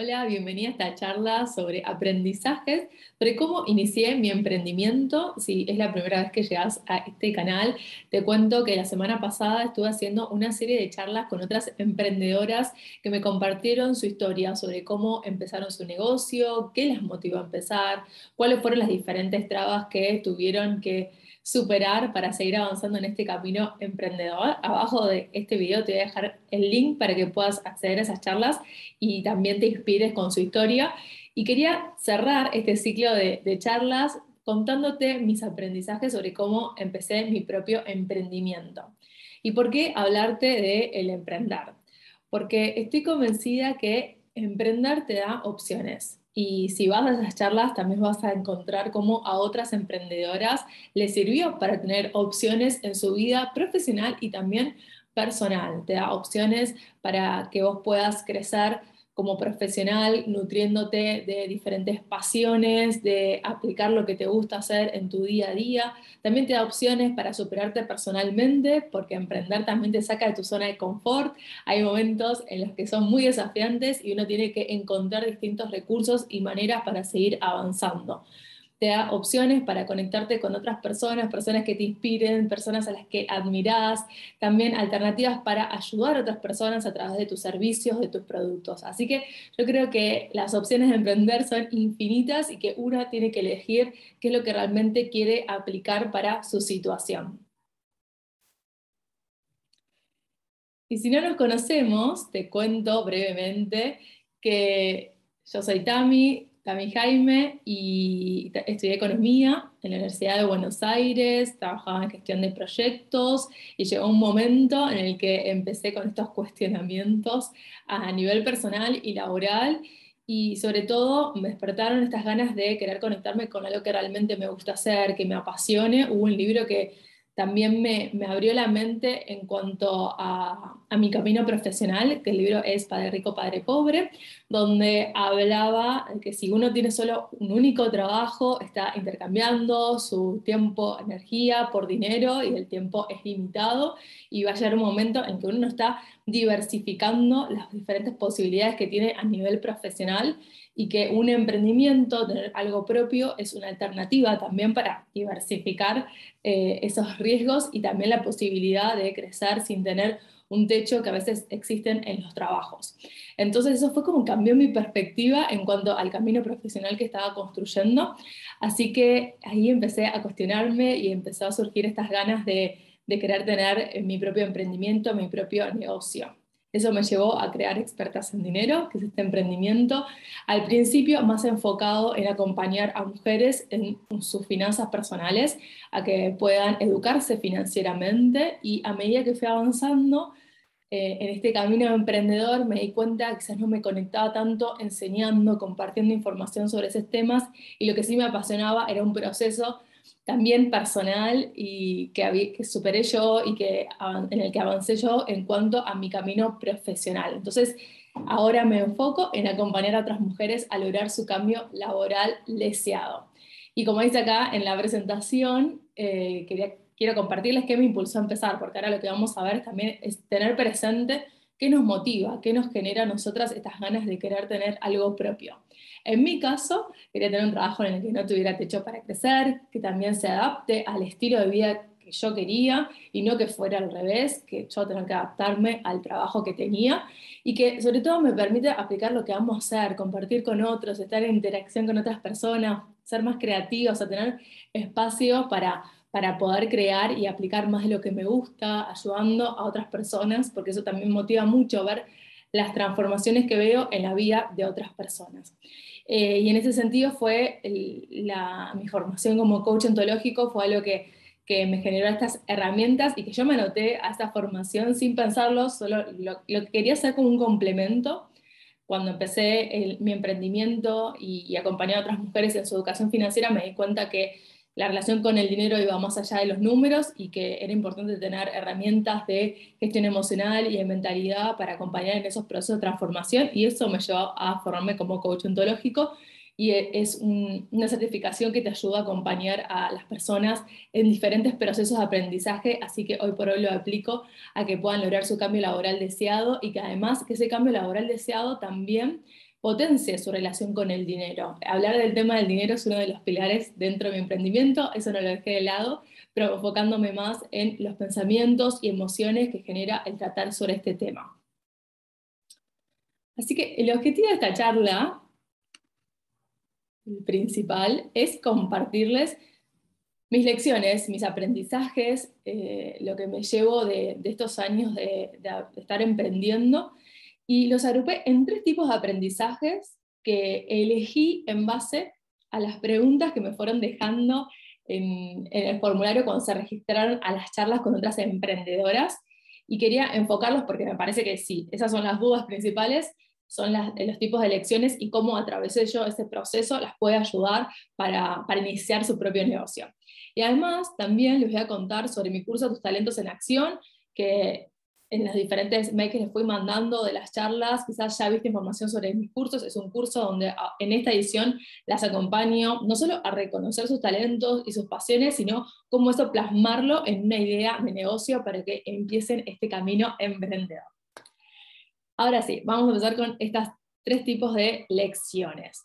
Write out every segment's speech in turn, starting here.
Hola, bienvenida a esta charla sobre aprendizajes, sobre cómo inicié mi emprendimiento. Si es la primera vez que llegas a este canal, te cuento que la semana pasada estuve haciendo una serie de charlas con otras emprendedoras que me compartieron su historia sobre cómo empezaron su negocio, qué las motivó a empezar, cuáles fueron las diferentes trabas que tuvieron que superar para seguir avanzando en este camino emprendedor. Abajo de este video te voy a dejar el link para que puedas acceder a esas charlas y también te inspires con su historia. Y quería cerrar este ciclo de, charlas contándote mis aprendizajes sobre cómo empecé mi propio emprendimiento. ¿Y por qué hablarte de el emprender? Porque estoy convencida que emprender te da opciones y si vas a esas charlas, también vas a encontrar cómo a otras emprendedoras les sirvió para tener opciones en su vida profesional y también personal. Te da opciones para que vos puedas crecer como profesional, nutriéndote de diferentes pasiones, de aplicar lo que te gusta hacer en tu día a día. También te da opciones para superarte personalmente, porque emprender también te saca de tu zona de confort. Hay momentos en los que son muy desafiantes y uno tiene que encontrar distintos recursos y maneras para seguir avanzando te da opciones para conectarte con otras personas, personas que te inspiren, personas a las que admiras, también alternativas para ayudar a otras personas a través de tus servicios, de tus productos. Así que yo creo que las opciones de emprender son infinitas y que una tiene que elegir qué es lo que realmente quiere aplicar para su situación. Y si no nos conocemos, te cuento brevemente que yo soy Tami, Tami Jaime y estudié economía en la Universidad de Buenos Aires, trabajaba en gestión de proyectos y llegó un momento en el que empecé con estos cuestionamientos a nivel personal y laboral y sobre todo me despertaron estas ganas de querer conectarme con algo que realmente me gusta hacer, que me apasione. Hubo un libro que también me, abrió la mente en cuanto a, mi camino profesional, que el libro es Padre Rico, Padre Pobre, donde hablaba que si uno tiene solo un único trabajo, está intercambiando su tiempo, energía por dinero y el tiempo es limitado y va a llegar un momento en que uno no está diversificando las diferentes posibilidades que tiene a nivel profesional y que un emprendimiento, tener algo propio, es una alternativa también para diversificar eh, esos riesgos y también la posibilidad de crecer sin tener un techo que a veces existen en los trabajos. Entonces eso fue como cambió mi perspectiva en cuanto al camino profesional que estaba construyendo. Así que ahí empecé a cuestionarme y empezó a surgir estas ganas de, de querer tener mi propio emprendimiento, mi propio negocio. Eso me llevó a crear Expertas en Dinero, que es este emprendimiento, al principio más enfocado en acompañar a mujeres en sus finanzas personales, a que puedan educarse financieramente y a medida que fui avanzando eh, en este camino de emprendedor me di cuenta que quizás no me conectaba tanto enseñando, compartiendo información sobre esos temas y lo que sí me apasionaba era un proceso también personal y que, que superé yo y que, en el que avancé yo en cuanto a mi camino profesional. Entonces, ahora me enfoco en acompañar a otras mujeres a lograr su cambio laboral deseado. Y como dice acá en la presentación, eh, quería, quiero compartirles qué me impulsó a empezar, porque ahora lo que vamos a ver también es tener presente qué nos motiva, qué nos genera a nosotras estas ganas de querer tener algo propio. En mi caso, quería tener un trabajo en el que no tuviera techo para crecer, que también se adapte al estilo de vida que yo quería y no que fuera al revés, que yo tenga que adaptarme al trabajo que tenía y que sobre todo me permite aplicar lo que vamos a hacer, compartir con otros, estar en interacción con otras personas, ser más creativos, a tener espacio para, para poder crear y aplicar más de lo que me gusta, ayudando a otras personas, porque eso también motiva mucho ver las transformaciones que veo en la vida de otras personas. Eh, y en ese sentido fue la, mi formación como coach ontológico fue algo que, que, me generó estas herramientas y que yo me anoté a esta formación sin pensarlo, solo lo, lo que quería hacer como un complemento. Cuando empecé mi emprendimiento y, y acompañé a otras mujeres en su educación financiera, me di cuenta que la relación con el dinero iba más allá de los números y que era importante tener herramientas de gestión emocional y de mentalidad para acompañar en esos procesos de transformación y eso me llevó a formarme como coach ontológico y es una certificación que te ayuda a acompañar a las personas en diferentes procesos de aprendizaje, así que hoy por hoy lo aplico a que puedan lograr su cambio laboral deseado y que además que ese cambio laboral deseado también potencie su relación con el dinero. Hablar del tema del dinero es uno de los pilares dentro de mi emprendimiento, eso no lo dejé de lado, pero enfocándome más en los pensamientos y emociones que genera el tratar sobre este tema. Así que el objetivo de esta charla, el principal, es compartirles mis lecciones, mis aprendizajes, eh, lo que me llevo de, estos años de, estar emprendiendo, y los agrupé en tres tipos de aprendizajes que elegí en base a las preguntas que me fueron dejando en, el formulario cuando se registraron a las charlas con otras emprendedoras, y quería enfocarlos porque me parece que sí, esas son las dudas principales, son los tipos de lecciones y cómo a través de ello ese proceso las puede ayudar para, para, iniciar su propio negocio. Y además también les voy a contar sobre mi curso Tus Talentos en Acción, que en los diferentes mails que les fui mandando de las charlas, quizás ya viste información sobre mis cursos, es un curso donde ah, en esta edición las acompaño no solo a reconocer sus talentos y sus pasiones, sino cómo eso plasmarlo en una idea de negocio para que empiecen este camino emprendedor. Ahora sí, vamos a empezar con estas tres tipos de lecciones.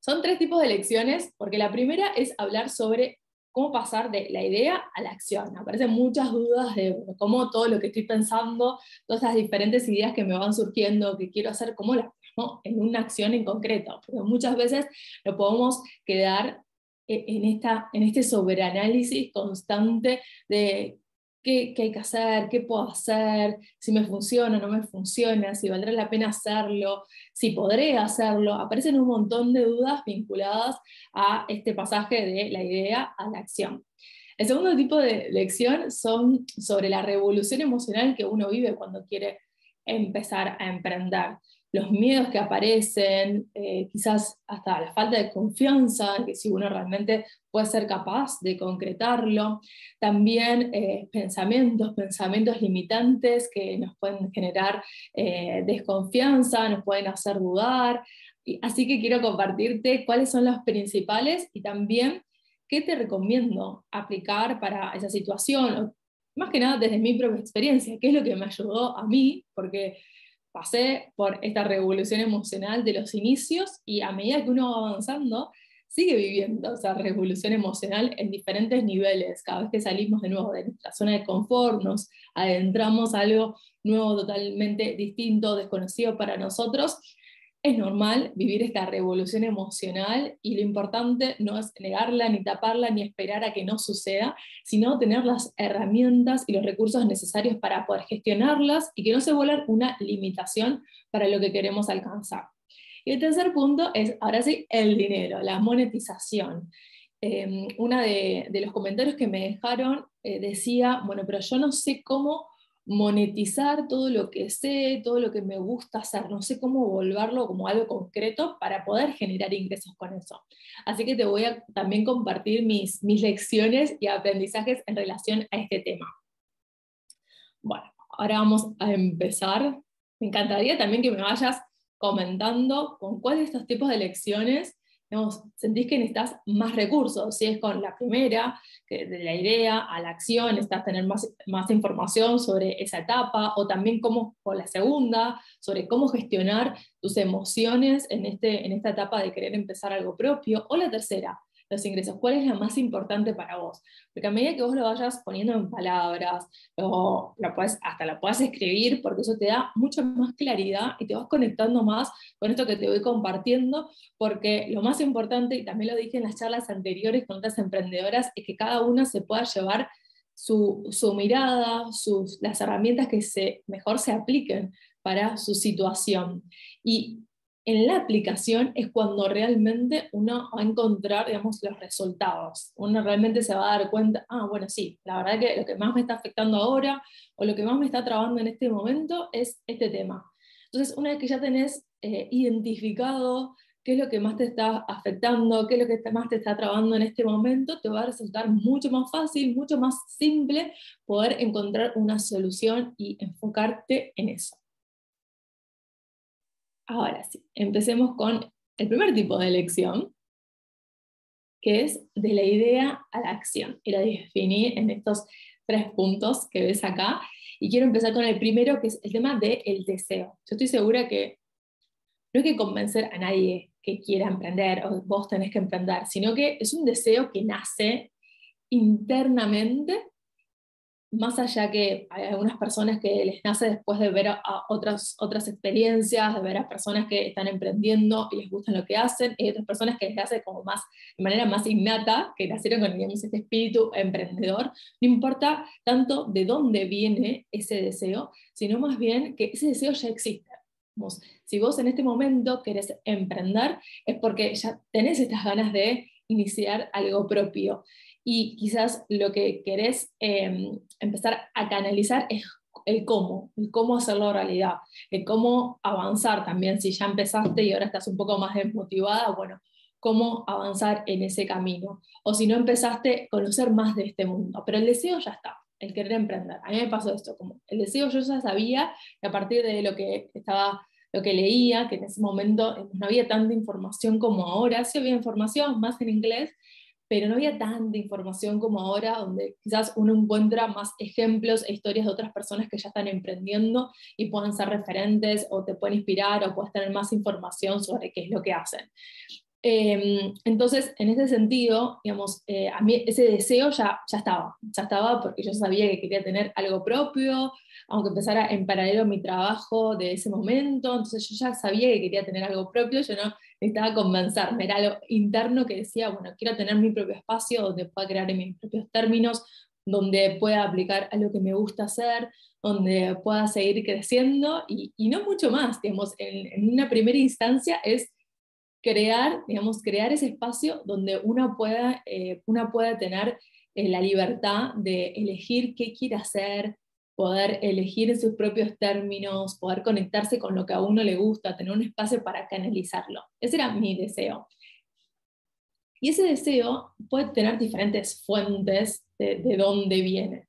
Son tres tipos de lecciones, porque la primera es hablar sobre cómo pasar de la idea a la acción. Aparecen muchas dudas de cómo todo lo que estoy pensando, todas esas diferentes ideas que me van surgiendo, que quiero hacer, cómo las pongo en una acción en concreto. Porque muchas veces no podemos quedar en, esta, en este sobreanálisis constante de qué, hay que hacer, qué puedo hacer, si me funciona o no me funciona, si valdrá la pena hacerlo, si podré hacerlo. Aparecen un montón de dudas vinculadas a este pasaje de la idea a la acción. El segundo tipo de lección son sobre la revolución emocional que uno vive cuando quiere empezar a emprender los miedos que aparecen, eh, quizás hasta la falta de confianza, que si uno realmente puede ser capaz de concretarlo, también eh, pensamientos, pensamientos limitantes que nos pueden generar eh, desconfianza, nos pueden hacer dudar. Así que quiero compartirte cuáles son los principales y también qué te recomiendo aplicar para esa situación, más que nada desde mi propia experiencia, qué es lo que me ayudó a mí, porque pasé por esta revolución emocional de los inicios y a medida que uno va avanzando, sigue viviendo esa revolución emocional en diferentes niveles. Cada vez que salimos de nuevo de nuestra zona de confort, nos adentramos a algo nuevo, totalmente distinto, desconocido para nosotros, es normal vivir esta revolución emocional y lo importante no es negarla, ni taparla, ni esperar a que no suceda, sino tener las herramientas y los recursos necesarios para poder gestionarlas y que no se vuelvan una limitación para lo que queremos alcanzar. Y el tercer punto es, ahora sí, el dinero, la monetización. Eh, uno de, los comentarios que me dejaron eh, decía, bueno, pero yo no sé cómo monetizar todo lo que sé, todo lo que me gusta hacer. No sé cómo volverlo como algo concreto para poder generar ingresos con eso. Así que te voy a también compartir mis, mis lecciones y aprendizajes en relación a este tema. Bueno, ahora vamos a empezar. Me encantaría también que me vayas comentando con cuáles de estos tipos de lecciones sentís que necesitas más recursos, si es con la primera, de la idea a la acción, necesitas tener más, más información sobre esa etapa, o también como con la segunda, sobre cómo gestionar tus emociones en, este, en esta etapa de querer empezar algo propio, o la tercera, los ingresos, ¿cuál es la más importante para vos? Porque a medida que vos lo vayas poniendo en palabras, o lo puedes, hasta lo puedas escribir, porque eso te da mucha más claridad y te vas conectando más con esto que te voy compartiendo, porque lo más importante, y también lo dije en las charlas anteriores con otras emprendedoras, es que cada una se pueda llevar su, su, mirada, sus, las herramientas que se, mejor se apliquen para su situación. Y en la aplicación es cuando realmente uno va a encontrar, digamos, los resultados. Uno realmente se va a dar cuenta, ah, bueno, sí, la verdad que lo que más me está afectando ahora o lo que más me está trabando en este momento es este tema. Entonces, una vez que ya tenés eh, identificado qué es lo que más te está afectando, qué es lo que más te está trabando en este momento, te va a resultar mucho más fácil, mucho más simple poder encontrar una solución y enfocarte en eso. Ahora sí, empecemos con el primer tipo de elección, que es de la idea a la acción. Y la definí en estos tres puntos que ves acá. Y quiero empezar con el primero, que es el tema del deseo. Yo estoy segura que no hay que convencer a nadie que quiera emprender o vos tenés que emprender, sino que es un deseo que nace internamente más allá que hay algunas personas que les nace después de ver a, otras, otras experiencias, de ver a personas que están emprendiendo y les gusta lo que hacen, y otras personas que les hace como más, de manera más innata, que nacieron con digamos, este espíritu emprendedor, no importa tanto de dónde viene ese deseo, sino más bien que ese deseo ya existe. Si vos en este momento querés emprender, es porque ya tenés estas ganas de iniciar algo propio y quizás lo que querés em, empezar a canalizar es el cómo, el cómo hacerlo realidad, el cómo avanzar también, si ya empezaste y ahora estás un poco más desmotivada, bueno, cómo avanzar en ese camino. O si no empezaste, conocer más de este mundo, pero el deseo ya está, el querer emprender. A mí me pasó esto, como el deseo yo ya sabía, y a partir de lo que estaba lo que leía, que en ese momento no había tanta información como ahora, sí había información más en inglés, pero no había tanta información como ahora, donde quizás uno encuentra más ejemplos e historias de otras personas que ya están emprendiendo y puedan ser referentes o te pueden inspirar o puedes tener más información sobre qué es lo que hacen. Em, entonces, en ese sentido, digamos, eh, a mí ese deseo ya, ya estaba, ya estaba porque yo sabía que quería tener algo propio, aunque empezara en paralelo mi trabajo de ese momento, entonces yo ya sabía que quería tener algo propio, yo no necesitaba convencerme, era algo interno que decía, bueno, quiero tener mi propio espacio donde pueda crear en mis propios términos, donde pueda aplicar a lo que me gusta hacer, donde pueda seguir creciendo y, y no mucho más, digamos, en, una primera instancia es crear, digamos, crear ese espacio donde uno pueda, eh, pueda tener eh, la libertad de elegir qué quiere hacer, poder elegir en sus propios términos, poder conectarse con lo que a uno le gusta, tener un espacio para canalizarlo. Ese era mi deseo. Y ese deseo puede tener diferentes fuentes de, de dónde viene.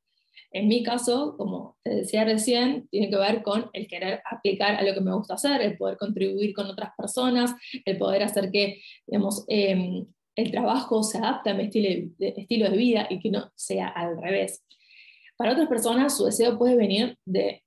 En mi caso, como te decía recién, tiene que ver con el querer aplicar a lo que me gusta hacer, el poder contribuir con otras personas, el poder hacer que digamos, em, el trabajo se adapte a mi estilo de, estilo de vida y que no sea al revés. Para otras personas su deseo puede venir de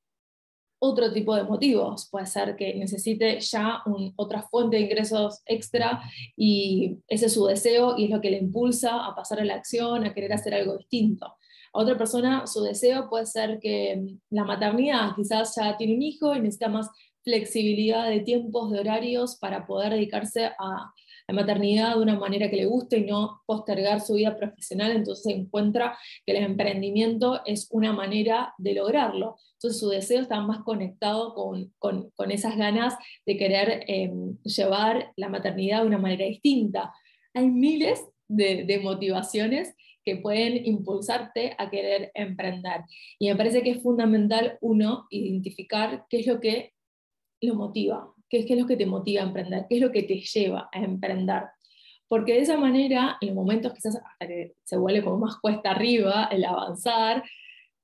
otro tipo de motivos. Puede ser que necesite ya otra fuente de ingresos extra y ese es su deseo y es lo que le impulsa a pasar a la acción, a querer hacer algo distinto otra persona su deseo puede ser que mm, la maternidad, quizás ya tiene un hijo y necesita más flexibilidad de tiempos, de horarios para poder dedicarse a la maternidad de una manera que le guste y no postergar su vida profesional, entonces encuentra que el emprendimiento es una manera de lograrlo. Entonces su deseo está más conectado con, con, esas ganas de querer em, llevar la maternidad de una manera distinta. Hay miles de, de motivaciones que pueden impulsarte a querer emprender. Y me parece que es fundamental, uno, identificar qué es lo que lo motiva, qué es, qué es lo que te motiva a emprender, qué es lo que te lleva a emprender. Porque de esa manera, en los momentos quizás hasta que se vuelve como más cuesta arriba, el avanzar,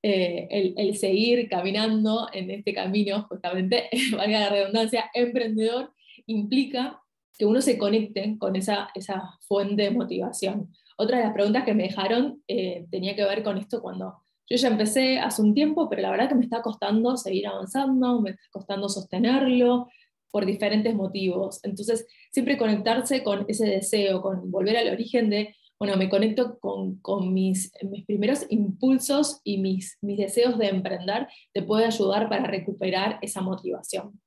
eh, el, el, seguir caminando en este camino, justamente, valga la redundancia, emprendedor, implica que uno se conecte con esa, esa fuente de motivación. Otra de las preguntas que me dejaron eh, tenía que ver con esto cuando yo ya empecé hace un tiempo, pero la verdad que me está costando seguir avanzando, me está costando sostenerlo por diferentes motivos. Entonces, siempre conectarse con ese deseo, con volver al origen de, bueno, me conecto con, mis, mis, primeros impulsos y mis, mis deseos de emprender, te puede ayudar para recuperar esa motivación.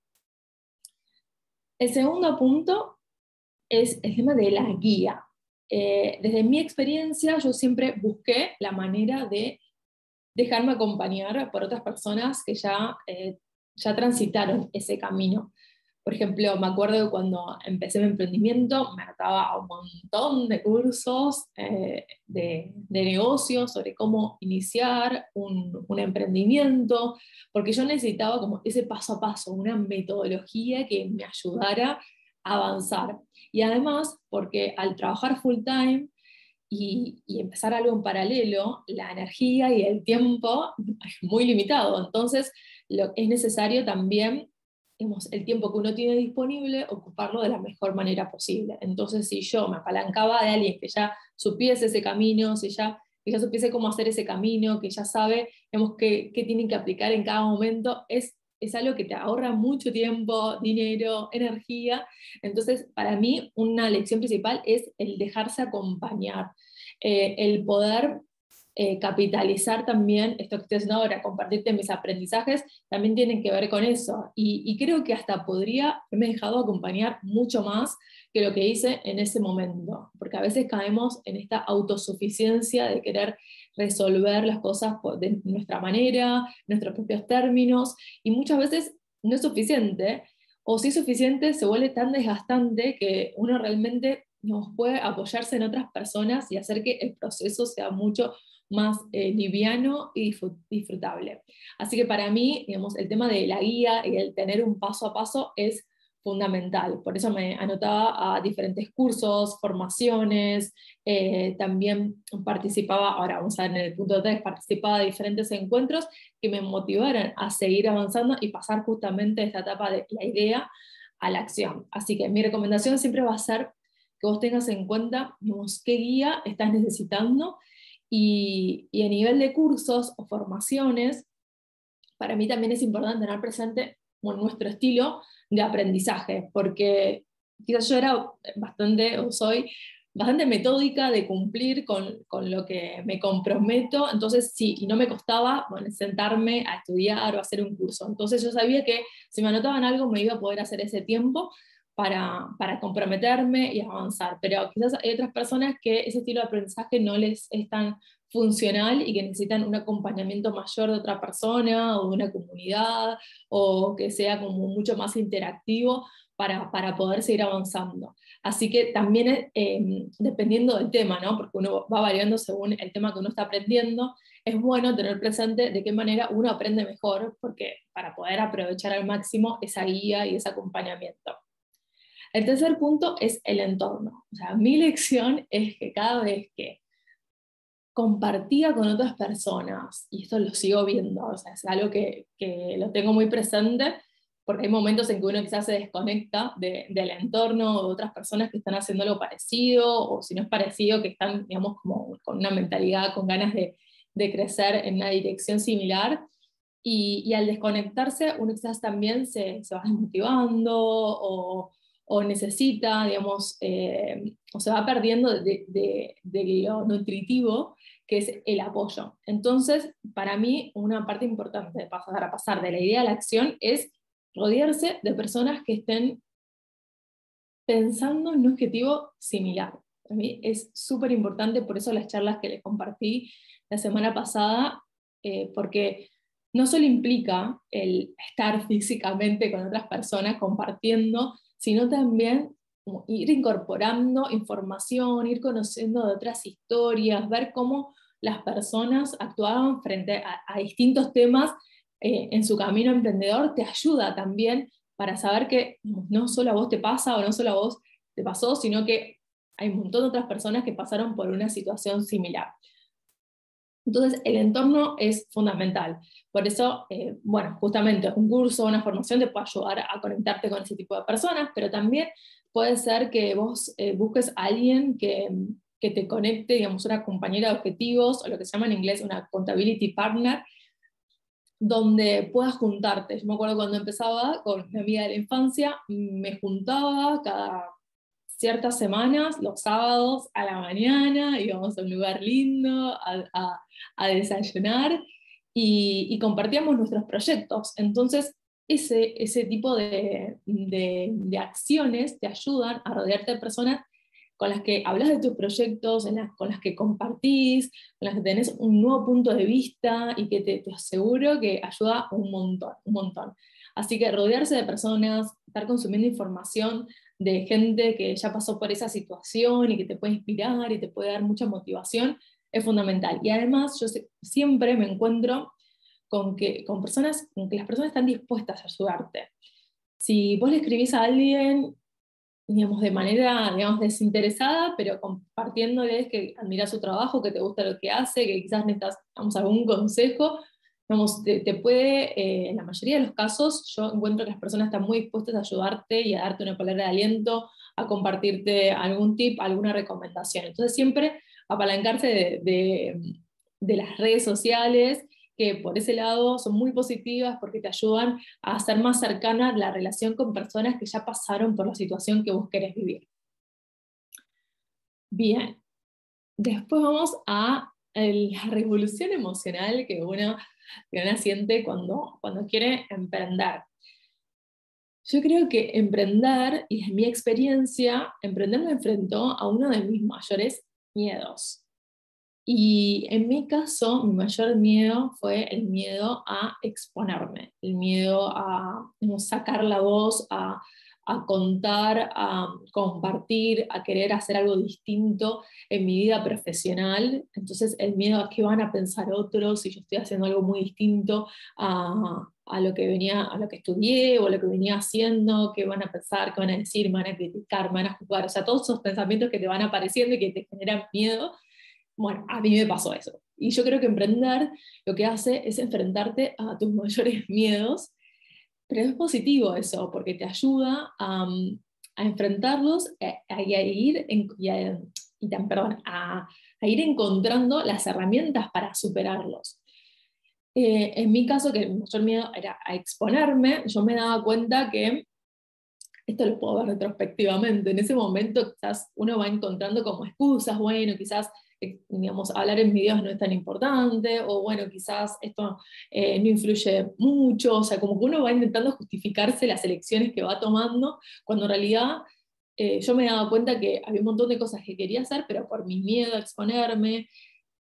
El segundo punto es el tema de la guía. Eh, desde mi experiencia, yo siempre busqué la manera de dejarme acompañar por otras personas que ya, eh, ya transitaron ese camino. Por ejemplo, me acuerdo que cuando empecé mi emprendimiento, me ataba a un montón de cursos eh, de, de, negocios sobre cómo iniciar un, un, emprendimiento, porque yo necesitaba como ese paso a paso, una metodología que me ayudara a avanzar. Y además, porque al trabajar full time y, empezar algo en paralelo, la energía y el tiempo es muy limitado. Entonces, lo, es necesario también digamos, el tiempo que uno tiene disponible, ocuparlo de la mejor manera posible. Entonces, si yo me apalancaba de alguien que ya supiese ese camino, si ya, que ya supiese cómo hacer ese camino, que ya sabe digamos, qué, qué tienen que aplicar en cada momento, es es algo que te ahorra mucho tiempo, dinero, energía. Entonces, para mí, una lección principal es el dejarse acompañar, eh, el poder eh, capitalizar también esto que estoy haciendo ahora, compartirte mis aprendizajes, también tienen que ver con eso. Y, creo que hasta podría haberme dejado acompañar mucho más que lo que hice en ese momento, porque a veces caemos en esta autosuficiencia de querer resolver las cosas de nuestra manera, nuestros propios términos, y muchas veces no es suficiente, o si es suficiente se vuelve tan desgastante que uno realmente nos puede apoyarse en otras personas y hacer que el proceso sea mucho más eh, liviano y disfrutable. Así que para mí, digamos, el tema de la guía y el tener un paso a paso es fundamental. Por eso me anotaba a diferentes cursos, formaciones, eh, también participaba, ahora vamos a ver en el punto 3, participaba de diferentes encuentros que me motivaran a seguir avanzando y pasar justamente esta etapa de la idea a la acción. Así que mi recomendación siempre va a ser que vos tengas en cuenta digamos, qué guía estás necesitando y, y a nivel de cursos o formaciones, para mí también es importante tener presente nuestro estilo de aprendizaje, porque quizás yo era bastante, o soy bastante metódica de cumplir con, con, lo que me comprometo, entonces sí, y no me costaba bueno, sentarme a estudiar o hacer un curso. Entonces yo sabía que si me anotaban algo me iba a poder hacer ese tiempo para, para comprometerme y avanzar, pero quizás hay otras personas que ese estilo de aprendizaje no les es tan funcional y que necesitan un acompañamiento mayor de otra persona o de una comunidad o que sea como mucho más interactivo para, para poder seguir avanzando. Así que también eh, dependiendo del tema, ¿no? porque uno va variando según el tema que uno está aprendiendo, es bueno tener presente de qué manera uno aprende mejor, porque para poder aprovechar al máximo esa guía y ese acompañamiento. El tercer punto es el entorno. O sea, mi lección es que cada vez que compartía con otras personas, y esto lo sigo viendo, o sea, es algo que, que lo tengo muy presente, porque hay momentos en que uno quizás se desconecta del entorno o de otras personas que están haciendo algo parecido, o si no es parecido, que están, digamos, como con una mentalidad, con ganas de, de crecer en una dirección similar. Y, y, al desconectarse, uno quizás también se, se va desmotivando o, o necesita, digamos, eh, o se va perdiendo de, de, lo nutritivo que es el apoyo. Entonces, para mí, una parte importante de pasar a pasar de la idea a la acción es rodearse de personas que estén pensando en un objetivo similar. Para mí es súper importante, por eso las charlas que les compartí la semana pasada, eh, porque no solo implica el estar físicamente con otras personas compartiendo, sino también ir incorporando información, ir conociendo de otras historias, ver cómo las personas actuaban frente a, distintos temas eh, en su camino emprendedor, te ayuda también para saber que no solo a vos te pasa o no solo a vos te pasó, sino que hay un montón de otras personas que pasaron por una situación similar. Entonces, el entorno es fundamental. Por eso, eh, bueno, justamente un curso, una formación te puede ayudar a conectarte con ese tipo de personas, pero también puede ser que vos eh, busques a alguien que, que, te conecte, digamos, una compañera de objetivos, o lo que se llama en inglés una accountability partner, donde puedas juntarte. Yo me acuerdo cuando empezaba con mi amiga de la infancia, me juntaba cada ciertas semanas, los sábados a la mañana, íbamos a un lugar lindo a, a, desayunar y, y, compartíamos nuestros proyectos. Entonces, ese, ese tipo de, de, de, acciones te ayudan a rodearte de personas con las que hablas de tus proyectos, en las, con las que compartís, con las que tenés un nuevo punto de vista y que te, te aseguro que ayuda un montón, un montón. Así que rodearse de personas, estar consumiendo información de gente que ya pasó por esa situación y que te puede inspirar y te puede dar mucha motivación, es fundamental. Y además yo siempre me encuentro con que, con personas, con que las personas están dispuestas a ayudarte. Si vos le escribís a alguien, digamos, de manera, digamos, desinteresada, pero compartiéndoles que admiras su trabajo, que te gusta lo que hace, que quizás necesitas, algún consejo, te, puede, eh, en la mayoría de los casos, yo encuentro que las personas están muy dispuestas a ayudarte y a darte una palabra de aliento, a compartirte algún tip, alguna recomendación. Entonces siempre apalancarse de, de, las redes sociales que por ese lado son muy positivas porque te ayudan a hacer más cercana la relación con personas que ya pasaron por la situación que vos querés vivir. Bien, después vamos a la revolución emocional que uno, que siente cuando, cuando quiere emprender. Yo creo que emprender, y en mi experiencia, emprender me enfrentó a uno de mis mayores miedos. Y en mi caso, mi mayor miedo fue el miedo a exponerme, el miedo a sacar la voz, a, a contar, a compartir, a querer hacer algo distinto en mi vida profesional. Entonces el miedo a qué van a pensar otros si yo estoy haciendo algo muy distinto a, a, lo que venía, a lo que estudié o a lo que venía haciendo, qué van a pensar, qué van a decir, me van a criticar, me van a juzgar. O sea, todos esos pensamientos que te van apareciendo y que te generan miedo bueno, a mí me pasó eso. Y yo creo que emprender lo que hace es enfrentarte a tus mayores miedos, pero es positivo eso, porque te ayuda a, enfrentarlos a, ir y, a, ir encontrando las herramientas para superarlos. Eh, en mi caso, que el mayor miedo era a exponerme, yo me daba cuenta que esto lo puedo ver retrospectivamente. En ese momento quizás uno va encontrando como excusas, bueno, quizás digamos, hablar en videos no es tan importante, o bueno, quizás esto eh, no influye mucho, o sea, como que uno va intentando justificarse las elecciones que va tomando, cuando en realidad eh, yo me daba cuenta que había un montón de cosas que quería hacer, pero por mi miedo a exponerme,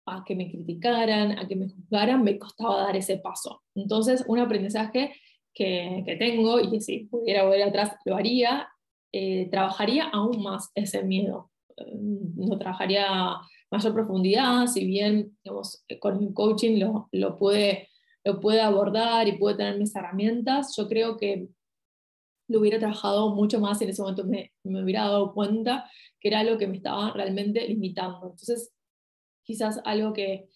a que me criticaran, a que me juzgaran, me costaba dar ese paso. Entonces, un aprendizaje que, que tengo, y que si pudiera volver atrás lo haría, eh, trabajaría aún más ese miedo. No trabajaría mayor profundidad, si bien eh, con el coaching lo, lo, puede, lo puede abordar y puede tener mis herramientas, yo creo que lo hubiera trabajado mucho más y en ese momento me, me hubiera dado cuenta que era algo que me estaba realmente limitando. Entonces, quizás algo que,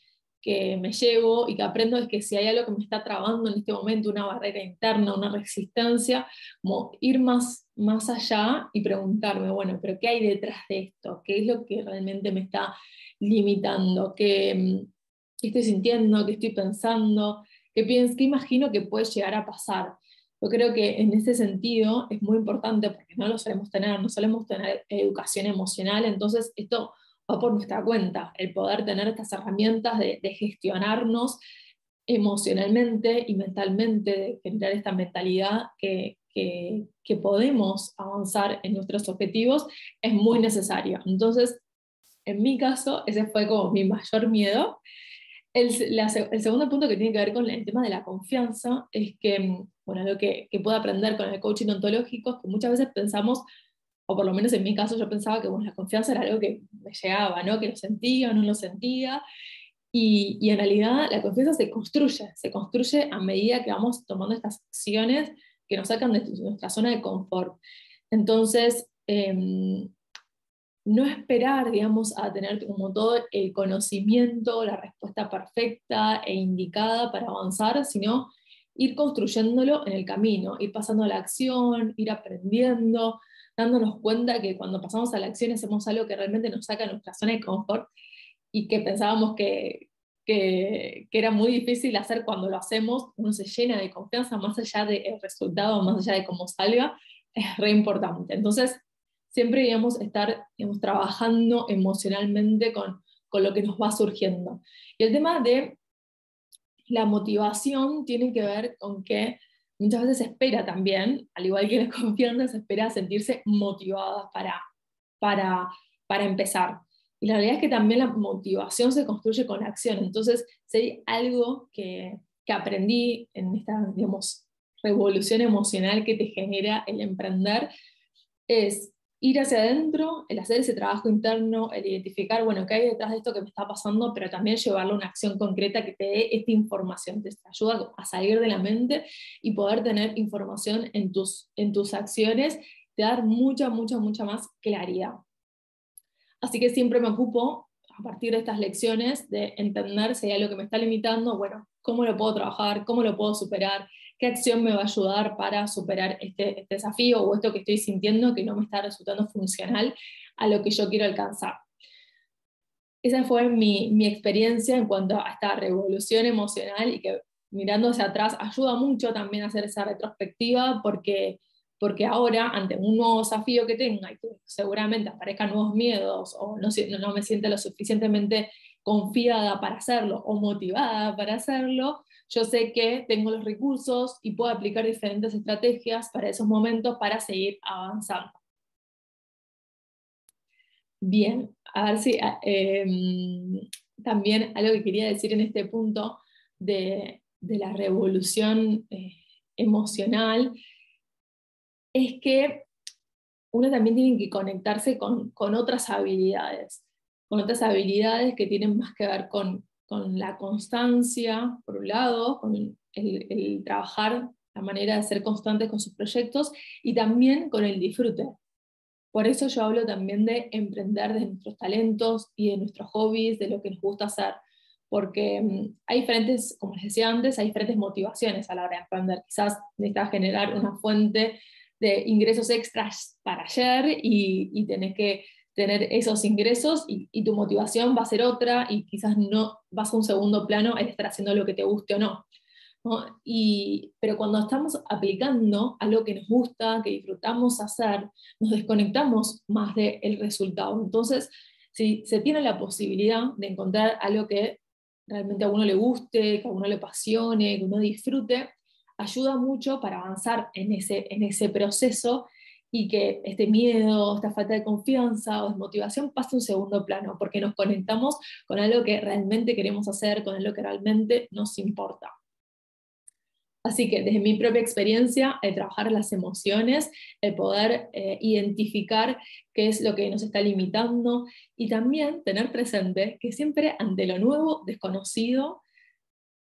que me llevo y que aprendo es que si hay algo que me está trabando en este momento, una barrera interna, una resistencia, como ir más, más allá y preguntarme, bueno, pero ¿qué hay detrás de esto? ¿Qué es lo que realmente me está limitando, qué, estoy sintiendo, qué estoy pensando, qué, pienso, qué imagino que puede llegar a pasar. Yo creo que en ese sentido es muy importante porque no lo solemos tener, no solemos tener educación emocional, entonces esto va por nuestra cuenta, el poder tener estas herramientas de, gestionarnos emocionalmente y mentalmente, de generar esta mentalidad que, que, que, podemos avanzar en nuestros objetivos, es muy necesario. Entonces, en mi caso, ese fue como mi mayor miedo. El, segundo punto que tiene que ver con el tema de la confianza es que, bueno, lo que, que puedo aprender con el coaching ontológico es que muchas veces pensamos, o por lo menos en mi caso yo pensaba que bueno, la confianza era algo que me llegaba, ¿no? que lo sentía o no lo sentía, y, y, en realidad la confianza se construye, se construye a medida que vamos tomando estas acciones que nos sacan de nuestra zona de confort. Entonces, eh, no esperar, digamos, a tener como todo el conocimiento, la respuesta perfecta e indicada para avanzar, sino ir construyéndolo en el camino, ir pasando a la acción, ir aprendiendo, dándonos cuenta que cuando pasamos a la acción hacemos algo que realmente nos saca de nuestra zona de confort y que pensábamos que, que, era muy difícil hacer cuando lo hacemos, uno se llena de confianza más allá del resultado, más allá de cómo salga, es re importante. Entonces, siempre digamos, estar trabajando emocionalmente con, con lo que nos va surgiendo. Y el tema de la motivación tiene que ver con que muchas veces se espera también, al igual que la confianza, se espera sentirse motivada para, para, para empezar. Y la realidad es que también la motivación se construye con acción. Entonces, si hay algo que, que aprendí en esta, digamos, revolución emocional que te genera el emprender, es ir hacia adentro, el hacer ese trabajo interno, el identificar, bueno, qué hay detrás de esto que me está pasando, pero también llevarlo a una acción concreta que te dé esta información, te ayuda a salir de la mente y poder tener información en tus, en tus acciones, te dar mucha, mucha, mucha más claridad. Así que siempre me ocupo, a partir de estas lecciones, de entender si hay algo que me está limitando, bueno, cómo lo puedo trabajar, cómo lo puedo superar, qué acción me va a ayudar para superar este, este, desafío o esto que estoy sintiendo que no me está resultando funcional a lo que yo quiero alcanzar. esa fue mi, mi, experiencia en cuanto a esta revolución emocional y que mirando hacia atrás ayuda mucho también a hacer esa retrospectiva porque, porque ahora, ante un nuevo desafío que tenga y que seguramente aparezcan nuevos miedos o no, me siento lo suficientemente confiada para hacerlo o motivada para hacerlo, yo sé que tengo los recursos y puedo aplicar diferentes estrategias para esos momentos para seguir avanzando. Bien, a ver si em, también algo que quería decir en este punto de, la revolución eh, emocional es que uno también tiene que conectarse con, otras habilidades, con otras habilidades que tienen más que ver con, la constancia, por un lado, con el, el trabajar, la manera de ser constantes con sus proyectos y también con el disfrute. Por eso yo hablo también de emprender de nuestros talentos y de nuestros hobbies, de lo que nos gusta hacer, porque mm, hay diferentes, como les decía antes, hay diferentes motivaciones a la hora de emprender. Quizás necesitas generar una fuente de ingresos extras para ayer y, y tenés que tener esos ingresos y, y, tu motivación va a ser otra y quizás no vas a un segundo plano el estar haciendo lo que te guste o no. Y, pero cuando estamos aplicando algo que nos gusta, que disfrutamos hacer, nos desconectamos más del resultado. Entonces, si se tiene la posibilidad de encontrar algo que realmente a uno le guste, que a uno le apasione, que uno disfrute, ayuda mucho para avanzar en ese, en ese proceso y que este miedo, esta falta de confianza o desmotivación pase a un segundo plano, porque nos conectamos con algo que realmente queremos hacer, con algo que realmente nos importa. Así que desde mi propia experiencia, el trabajar las emociones, el poder eh, identificar qué es lo que nos está limitando y también tener presente que siempre ante lo nuevo, desconocido,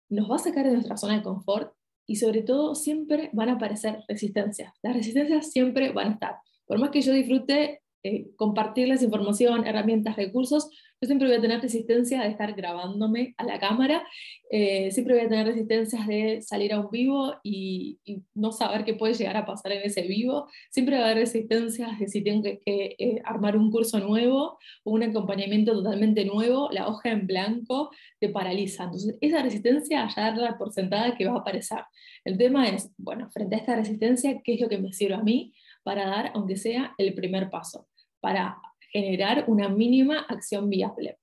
nos va a sacar de nuestra zona de confort y sobre todo siempre van a aparecer resistencias. Las resistencias siempre van a estar. Por más que yo disfrute eh, compartirles información, herramientas, recursos, yo siempre voy a tener resistencia de estar grabándome a la cámara, eh, siempre voy a tener resistencias de salir a un vivo y, no saber qué puede llegar a pasar en ese vivo, siempre va a haber resistencias de si tengo que, eh, armar un curso nuevo o un acompañamiento totalmente nuevo, la hoja en blanco te paraliza. Entonces, esa resistencia ya la por sentada que va a aparecer. El tema es, bueno, frente a esta resistencia, ¿qué es lo que me sirve a mí para dar, aunque sea el primer paso? Para generar una mínima acción viable.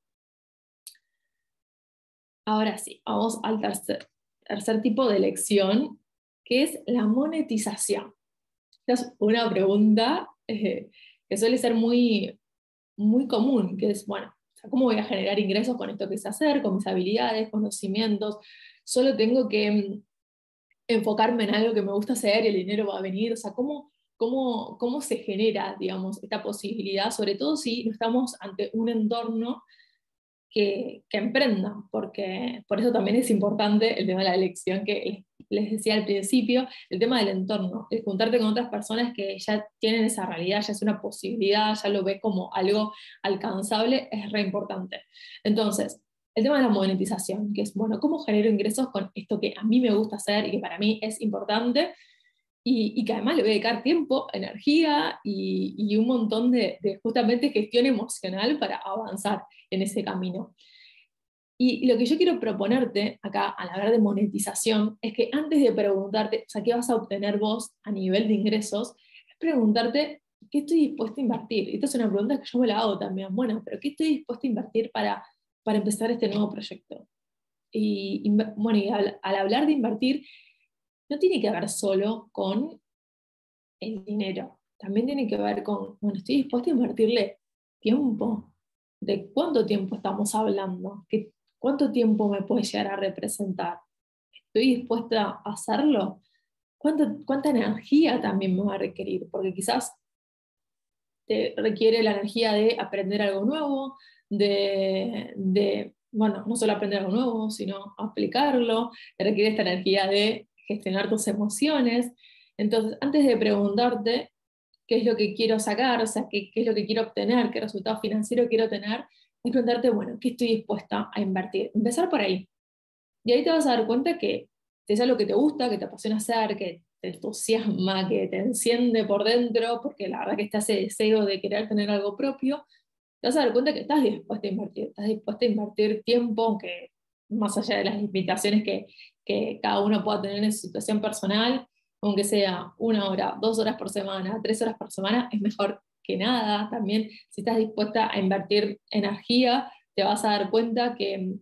Ahora sí, vamos al tercer, tipo de lección, que es la monetización. Esta es una pregunta eh, que suele ser muy, muy común, que es, bueno, ¿cómo voy a generar ingresos con esto que sé hacer, con mis habilidades, conocimientos? Solo tengo que mm, enfocarme en algo que me gusta hacer y el dinero va a venir. O sea, ¿cómo, cómo, cómo se genera, digamos, esta posibilidad, sobre todo si no estamos ante un entorno que, que, emprenda, porque por eso también es importante el tema de la elección que les decía al principio, el tema del entorno, el juntarte con otras personas que ya tienen esa realidad, ya es una posibilidad, ya lo ves como algo alcanzable, es re importante. Entonces, el tema de la monetización, que es, bueno, ¿cómo genero ingresos con esto que a mí me gusta hacer y que para mí es importante? Y, que además le voy a dedicar tiempo, energía y, un montón de, justamente gestión emocional para avanzar en ese camino. Y, lo que yo quiero proponerte acá al hablar de monetización es que antes de preguntarte, o sea, ¿qué vas a obtener vos a nivel de ingresos? Es preguntarte, ¿qué estoy dispuesto a invertir? Y esta es una pregunta que yo me la hago también. Bueno, pero ¿qué estoy dispuesto a invertir para, para empezar este nuevo proyecto? Y, bueno, y al hablar de invertir, no tiene que ver solo con el dinero, también tiene que ver con, bueno, estoy dispuesta a invertirle tiempo. ¿De cuánto tiempo estamos hablando? ¿Qué, ¿Cuánto tiempo me puede llegar a representar? ¿Estoy dispuesta a hacerlo? ¿Cuánta energía también me va a requerir? Porque quizás te requiere la energía de aprender algo nuevo, de, de, bueno, no solo aprender algo nuevo, sino aplicarlo, te requiere esta energía de gestionar tus emociones. Entonces, antes de preguntarte qué es lo que quiero sacar, o sea, qué, es lo que quiero obtener, qué resultado financiero quiero tener, es preguntarte, bueno, ¿qué estoy dispuesta a invertir? Empezar por ahí. Y ahí te vas a dar cuenta que es algo que te gusta, que te apasiona hacer, que te entusiasma, que te enciende por dentro, porque la verdad que está ese deseo de querer tener algo propio, te vas a dar cuenta que estás dispuesta a invertir, estás dispuesta a invertir tiempo, aunque más allá de las limitaciones que, que cada uno pueda tener en su situación personal, aunque sea una hora, dos horas por semana, tres horas por semana, es mejor que nada. También si estás dispuesta a invertir energía, te vas a dar cuenta que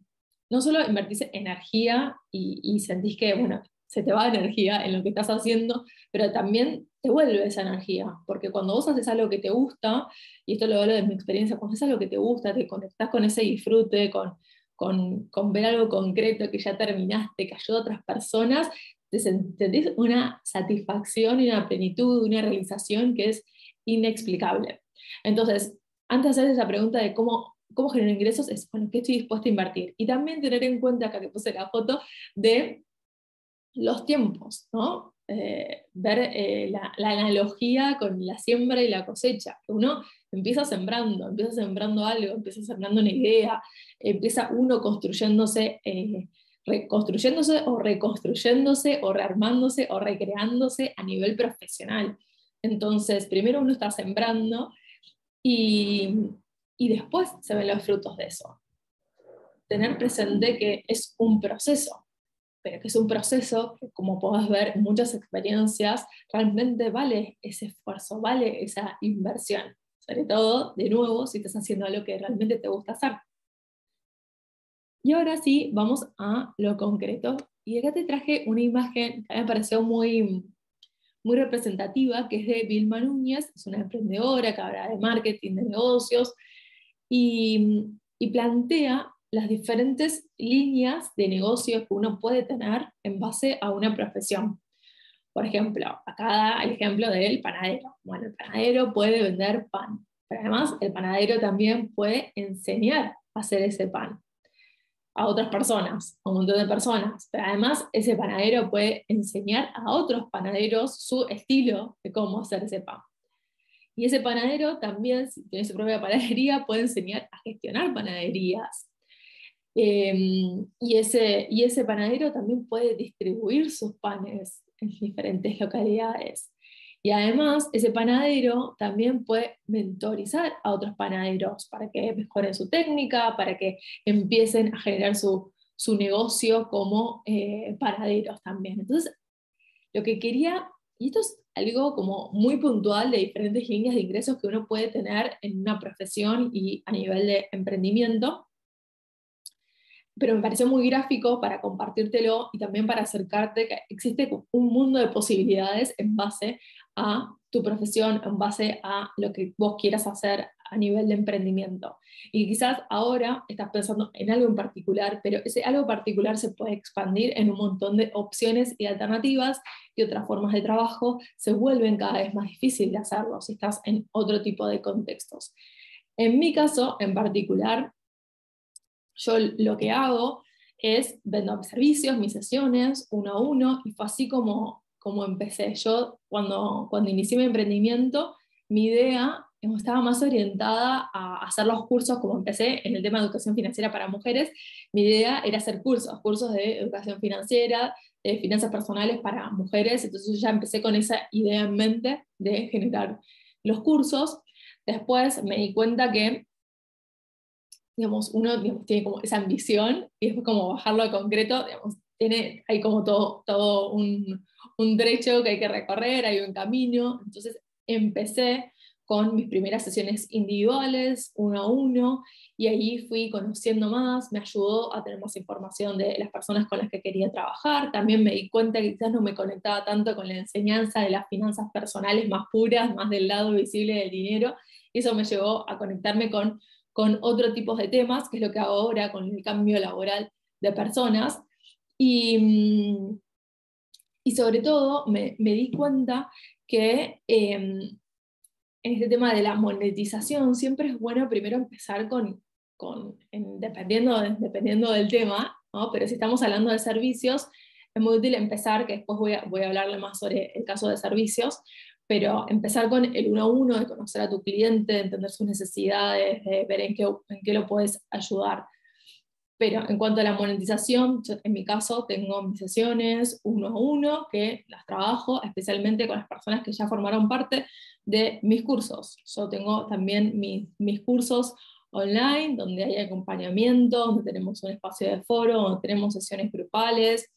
no solo invertís energía y, y sentís que, bueno, se te va energía en lo que estás haciendo, pero también te vuelve esa energía, porque cuando vos haces algo que te gusta, y esto lo hablo de mi experiencia, cuando haces algo que te gusta, te conectás con ese disfrute, con, con, con ver algo concreto que ya terminaste, que ayuda a otras personas, te sentís una satisfacción y una plenitud, una realización que es inexplicable. Entonces, antes de hacer esa pregunta de cómo, cómo genero ingresos, es, bueno, ¿qué estoy dispuesta a invertir? Y también tener en cuenta, acá que puse la foto, de los tiempos, ¿no? Eh, ver eh, la, analogía con la siembra y la cosecha. Uno empieza sembrando, empieza sembrando algo, empieza sembrando una idea, empieza uno construyéndose, eh, reconstruyéndose o reconstruyéndose o rearmándose o recreándose a nivel profesional. Entonces, primero uno está sembrando y, y después se ven los frutos de eso. Tener presente que es un proceso, pero que es un proceso que, como podés ver muchas experiencias, realmente vale ese esfuerzo, vale esa inversión. Sobre todo, de nuevo, si estás haciendo algo que realmente te gusta hacer. Y ahora sí, vamos a lo concreto. Y acá te traje una imagen que me pareció muy, muy representativa, que es de Vilma Núñez, es una emprendedora que habla de marketing, de negocios, y, y plantea las diferentes líneas de negocio que uno puede tener en base a una profesión. Por ejemplo, acá el ejemplo del panadero. Bueno, el panadero puede vender pan, pero además el panadero también puede enseñar a hacer ese pan a otras personas, a un montón de personas, pero además ese panadero puede enseñar a otros panaderos su estilo de cómo hacer ese pan. Y ese panadero también, si tiene su propia panadería, puede enseñar a gestionar panaderías, Em, y, ese, y ese panadero también puede distribuir sus panes en diferentes localidades. Y además, ese panadero también puede mentorizar a otros panaderos para que mejoren su técnica, para que empiecen a generar su, su negocio como eh, panaderos también. Entonces, lo que quería, y esto es algo como muy puntual de diferentes líneas de ingresos que uno puede tener en una profesión y a nivel de emprendimiento, pero me pareció muy gráfico para compartírtelo y también para acercarte que existe un mundo de posibilidades en base a tu profesión, en base a lo que vos quieras hacer a nivel de emprendimiento. Y quizás ahora estás pensando en algo en particular, pero ese algo particular se puede expandir en un montón de opciones y alternativas y otras formas de trabajo se vuelven cada vez más difíciles de hacerlo si estás en otro tipo de contextos. En mi caso en particular, yo lo que hago es vendo servicios, mis sesiones, uno a uno, y fue así como, como empecé. Yo cuando, cuando inicié mi emprendimiento, mi idea estaba más orientada a hacer los cursos, como empecé en el tema de educación financiera para mujeres, mi idea era hacer cursos, cursos de educación financiera, de finanzas personales para mujeres, entonces ya empecé con esa idea en mente de generar los cursos. Después me di cuenta que digamos, uno tiene como esa ambición y después como bajarlo a concreto, digamos, tiene, hay como todo, todo un, un trecho que hay que recorrer, hay un camino. Entonces empecé con mis primeras sesiones individuales, uno a uno, y ahí fui conociendo más, me ayudó a tener más información de las personas con las que quería trabajar, también me di cuenta que quizás no me conectaba tanto con la enseñanza de las finanzas personales más puras, más del lado visible del dinero, y eso me llevó a conectarme con con otro tipo de temas, que es lo que hago ahora con el cambio laboral de personas. Y, mm, y sobre todo me, me, di cuenta que em, en este tema de la monetización siempre es bueno primero empezar con, con dependiendo, dependiendo del tema, ¿no? pero si estamos hablando de servicios, es muy útil empezar, que después voy voy a hablarle más sobre el caso de servicios, pero empezar con el uno a uno, de conocer a tu cliente, de entender sus necesidades, de ver en qué, en qué lo puedes ayudar. Pero en cuanto a la monetización, en mi caso tengo mis sesiones uno a uno que las trabajo especialmente con las personas que ya formaron parte de mis cursos. Yo tengo también mis cursos online donde hay acompañamiento, donde tenemos un espacio de foro, donde tenemos sesiones grupales.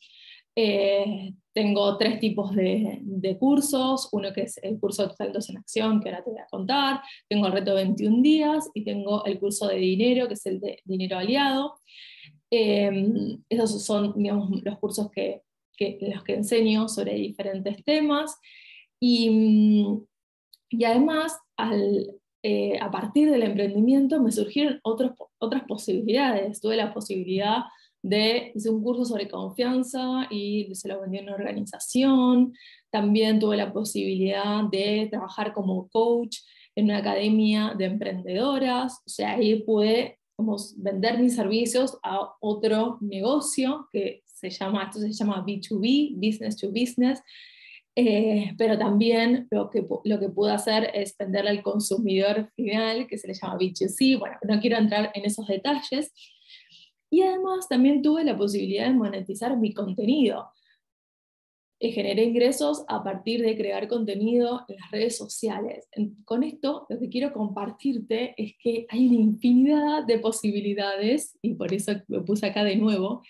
Eh, tengo tres tipos de, cursos, uno que es el curso de Saltos en Acción, que ahora te voy a contar, tengo el reto 21 días y tengo el curso de dinero, que es el de dinero aliado. Em, esos son los cursos que, los que enseño sobre diferentes temas. Y, y además, al, eh, a partir del emprendimiento me surgieron otros, otras posibilidades. Tuve la posibilidad de hacer un curso sobre confianza y se lo vendí en una organización. También tuve la posibilidad de trabajar como coach en una academia de emprendedoras. O sea, ahí pude vender mis servicios a otro negocio que se llama, esto se llama B2B, Business to Business, eh, pero también lo que, lo que pude hacer es venderle al consumidor final, que se le llama B2C. Bueno, no quiero entrar en esos detalles. Y además también tuve la posibilidad de monetizar mi contenido. Y generé ingresos a partir de crear contenido en las redes sociales. Con esto lo que quiero compartirte es que hay una infinidad de posibilidades, y por eso me puse acá de nuevo,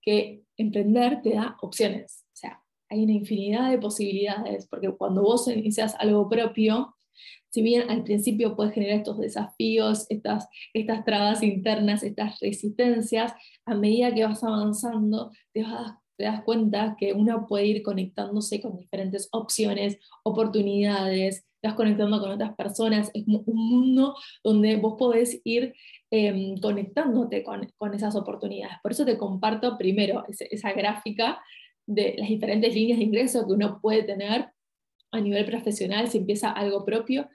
que emprender te da opciones. O sea, hay una infinidad de posibilidades, porque cuando vos inicias algo propio, si bien al principio puedes generar estos desafíos, estas, estas trabas internas, estas resistencias, a medida que vas avanzando, te vas te das cuenta que uno puede ir conectándose con diferentes opciones, oportunidades, te vas conectando con otras personas, es un mundo donde vos podés ir em, conectándote con, con, esas oportunidades. Por eso te comparto primero esa gráfica de las diferentes líneas de ingreso que uno puede tener a nivel profesional si empieza algo propio,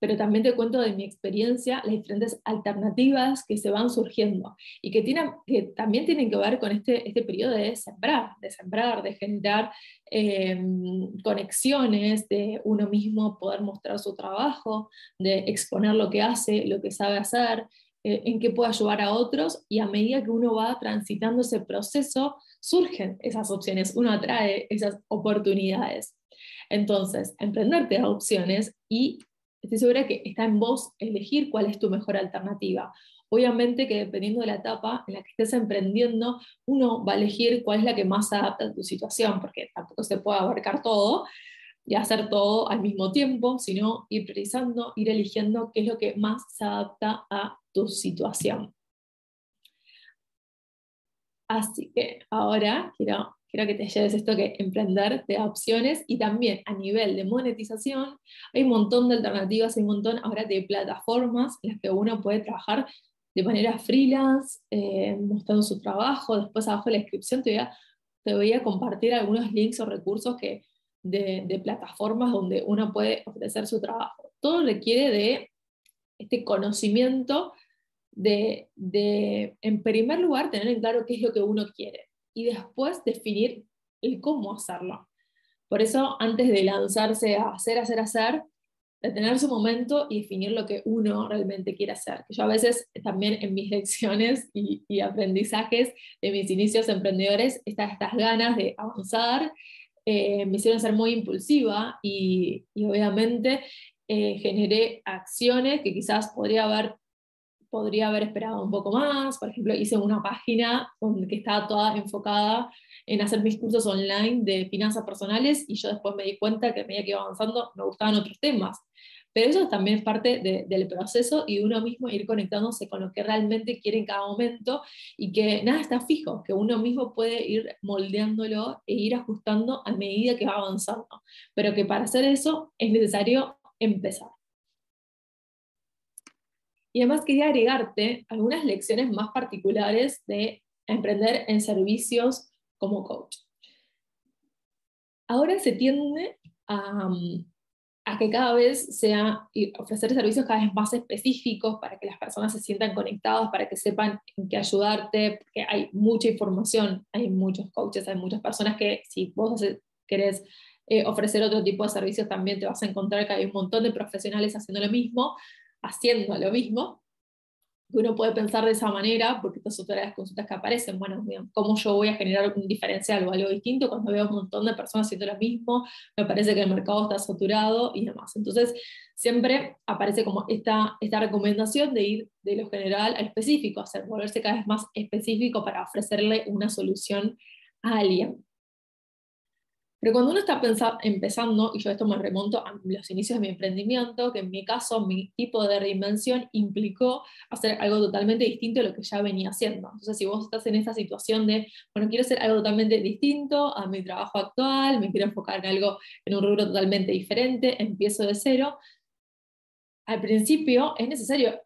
pero también te cuento de mi experiencia las diferentes alternativas que se van surgiendo y que, tienen, que también tienen que ver con este, este periodo de sembrar, de sembrar, de generar em, conexiones, de uno mismo poder mostrar su trabajo, de exponer lo que hace, lo que sabe hacer, eh, en qué puede ayudar a otros y a medida que uno va transitando ese proceso, surgen esas opciones, uno atrae esas oportunidades. Entonces, emprenderte a opciones y estoy segura que está en vos elegir cuál es tu mejor alternativa. Obviamente que dependiendo de la etapa en la que estés emprendiendo, uno va a elegir cuál es la que más adapta a tu situación, porque tampoco se puede abarcar todo y hacer todo al mismo tiempo, sino ir priorizando, ir eligiendo qué es lo que más se adapta a tu situación. Así que ahora quiero quiero que te lleves esto que emprender de opciones y también a nivel de monetización hay un montón de alternativas, hay un montón ahora de plataformas en las que uno puede trabajar de manera freelance, eh, mostrando su trabajo. Después abajo en la descripción te voy a, te voy a compartir algunos links o recursos que, de, de plataformas donde uno puede ofrecer su trabajo. Todo requiere de este conocimiento de, de, en primer lugar, tener en claro qué es lo que uno quiere y después definir el cómo hacerlo. Por eso, antes de lanzarse a hacer, hacer, hacer, detener su momento y definir lo que uno realmente quiere hacer. Yo a veces también en mis lecciones y, aprendizajes de mis inicios emprendedores, estas, estas ganas de avanzar eh, me hicieron ser muy impulsiva y, obviamente eh, generé acciones que quizás podría haber podría haber esperado un poco más. Por ejemplo, hice una página que estaba toda enfocada en hacer mis cursos online de finanzas personales y yo después me di cuenta que a medida que iba avanzando me gustaban otros temas. Pero eso también es parte del proceso y de uno mismo ir conectándose con lo que realmente quiere en cada momento y que nada está fijo, que uno mismo puede ir moldeándolo e ir ajustando a medida que va avanzando. Pero que para hacer eso es necesario empezar. Y además quería agregarte algunas lecciones más particulares de emprender en servicios como coach. Ahora se tiende a, que cada vez sea ofrecer servicios cada vez más específicos para que las personas se sientan conectadas, para que sepan en qué ayudarte, porque hay mucha información, hay muchos coaches, hay muchas personas que si vos querés eh, ofrecer otro tipo de servicios también te vas a encontrar que hay un montón de profesionales haciendo lo mismo, haciendo lo mismo. uno puede pensar de esa manera, porque estas las consultas que aparecen, bueno, ¿cómo yo voy a generar un diferencial o algo distinto cuando veo un montón de personas haciendo lo mismo? Me parece que el mercado está saturado y demás. Entonces, siempre aparece como esta, esta recomendación de ir de lo general al específico, hacer, volverse cada vez más específico para ofrecerle una solución a alguien. Pero cuando uno está empezando, y yo esto me remonto a los inicios de mi emprendimiento, que en mi caso mi tipo de reinvención implicó hacer algo totalmente distinto a lo que ya venía haciendo. Entonces, si vos estás en esa situación de, bueno, quiero hacer algo totalmente distinto a mi trabajo actual, me quiero enfocar en algo, en un rubro totalmente diferente, empiezo de cero, al principio es necesario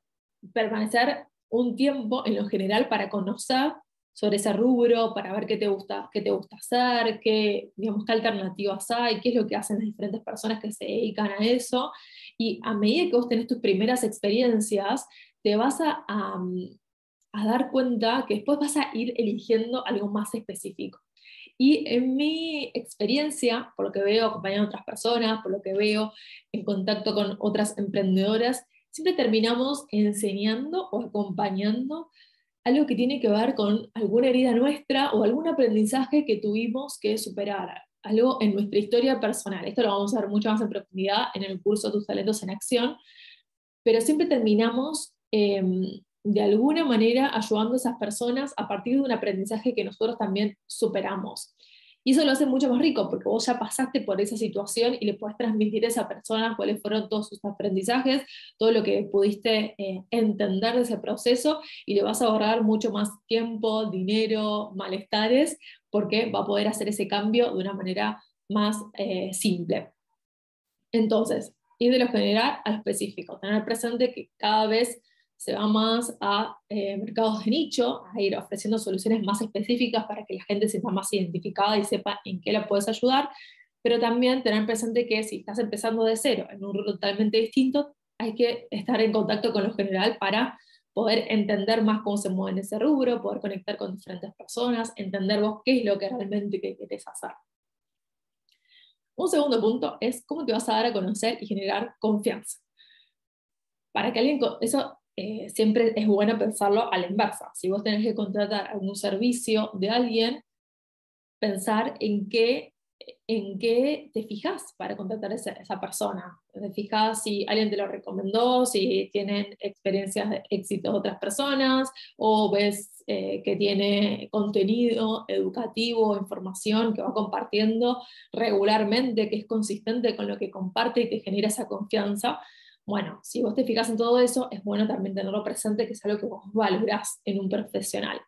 permanecer un tiempo en lo general para conocer sobre ese rubro, para ver qué te gusta, qué te gusta hacer, qué, digamos, qué alternativas hay, qué es lo que hacen las diferentes personas que se dedican a eso. Y a medida que vos tenés tus primeras experiencias, te vas a, a, dar cuenta que después vas a ir eligiendo algo más específico. Y en mi experiencia, por lo que veo acompañando a otras personas, por lo que veo en contacto con otras emprendedoras, siempre terminamos enseñando o acompañando algo que tiene que ver con alguna herida nuestra o algún aprendizaje que tuvimos que superar, algo en nuestra historia personal. Esto lo vamos a ver mucho más en profundidad en el curso Tus talentos en acción, pero siempre terminamos em, de alguna manera ayudando a esas personas a partir de un aprendizaje que nosotros también superamos. Y eso lo hace mucho más rico, porque vos ya pasaste por esa situación y le puedes transmitir a esa persona cuáles fueron todos sus aprendizajes, todo lo que pudiste eh, entender de ese proceso, y le vas a ahorrar mucho más tiempo, dinero, malestares, porque va a poder hacer ese cambio de una manera más eh, simple. Entonces, ir de lo general a lo específico, tener presente que cada vez se va más a eh, mercados de nicho, a ir ofreciendo soluciones más específicas para que la gente se sienta más identificada y sepa en qué la puedes ayudar, pero también tener presente que si estás empezando de cero en un rubro totalmente distinto, hay que estar en contacto con lo general para poder entender más cómo se mueve en ese rubro, poder conectar con diferentes personas, entender vos qué es lo que realmente querés hacer. Un segundo punto es cómo te vas a dar a conocer y generar confianza. Para que alguien, eso eh, siempre es bueno pensarlo a la inversa. Si vos tenés que contratar algún servicio de alguien, pensar en qué, en qué te fijas para contratar a esa, esa, persona. Te fijas si alguien te lo recomendó, si tienen experiencias de éxito otras personas, o ves eh, que tiene contenido educativo, información que va compartiendo regularmente, que es consistente con lo que comparte y que genera esa confianza. Bueno, si vos te fijas en todo eso, es bueno también tenerlo presente, que es algo que vos valorás en un profesional.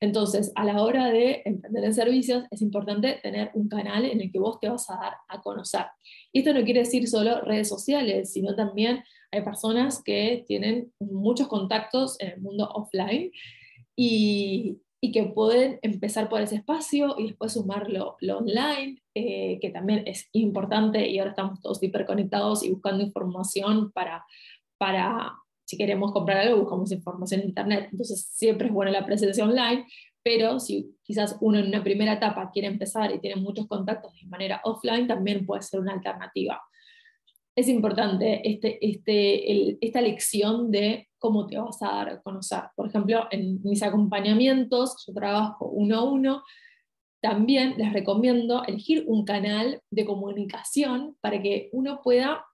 Entonces, a la hora de emprender en servicios, es importante tener un canal en el que vos te vas a dar a conocer. Y esto no quiere decir solo redes sociales, sino también hay personas que tienen muchos contactos en el mundo offline y, y que pueden empezar por ese espacio y después sumarlo lo online, eh, que también es importante y ahora estamos todos hiperconectados y buscando información para, para, si queremos comprar algo, buscamos información en Internet. Entonces siempre es buena la presencia online, pero si quizás uno en una primera etapa quiere empezar y tiene muchos contactos de manera offline, también puede ser una alternativa. Es importante este, este, esta lección de cómo te vas a dar a conocer. Por ejemplo, en mis acompañamientos, yo trabajo uno a uno, también les recomiendo elegir un canal de comunicación para que uno pueda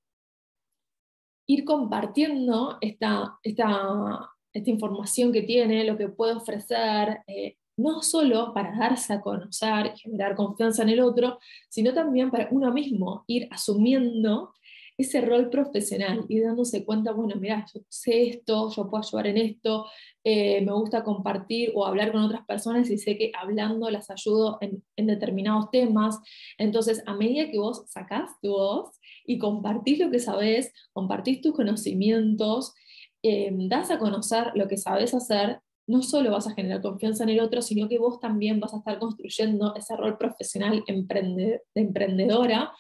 ir compartiendo esta, esta, esta información que tiene, lo que puede ofrecer, eh, no solo para darse a conocer y generar confianza en el otro, sino también para uno mismo ir asumiendo ese rol profesional y dándose cuenta, bueno, mira, yo sé esto, yo puedo ayudar en esto, eh, me gusta compartir o hablar con otras personas y sé que hablando las ayudo en, determinados temas. Entonces, a medida que vos sacás tu voz y compartís lo que sabés, compartís tus conocimientos, eh, das a conocer lo que sabes hacer, no solo vas a generar confianza en el otro, sino que vos también vas a estar construyendo ese rol profesional de emprendedora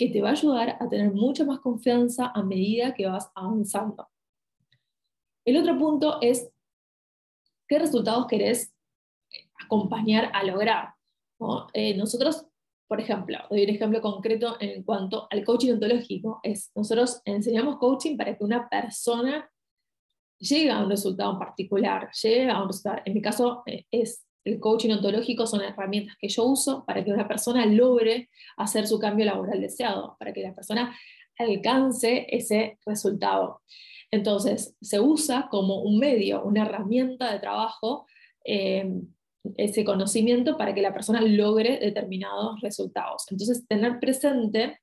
que te va a ayudar a tener mucha más confianza a medida que vas avanzando. El otro punto es qué resultados querés acompañar a lograr. Eh, nosotros, por ejemplo, doy un ejemplo concreto en cuanto al coaching ontológico, es nosotros enseñamos coaching para que una persona llega a un resultado en particular, llega a un resultado. En mi caso, eh, es el coaching ontológico son herramientas que yo uso para que una persona logre hacer su cambio laboral deseado, para que la persona alcance ese resultado. Entonces, se usa como un medio, una herramienta de trabajo, eh, ese conocimiento para que la persona logre determinados resultados. Entonces, tener presente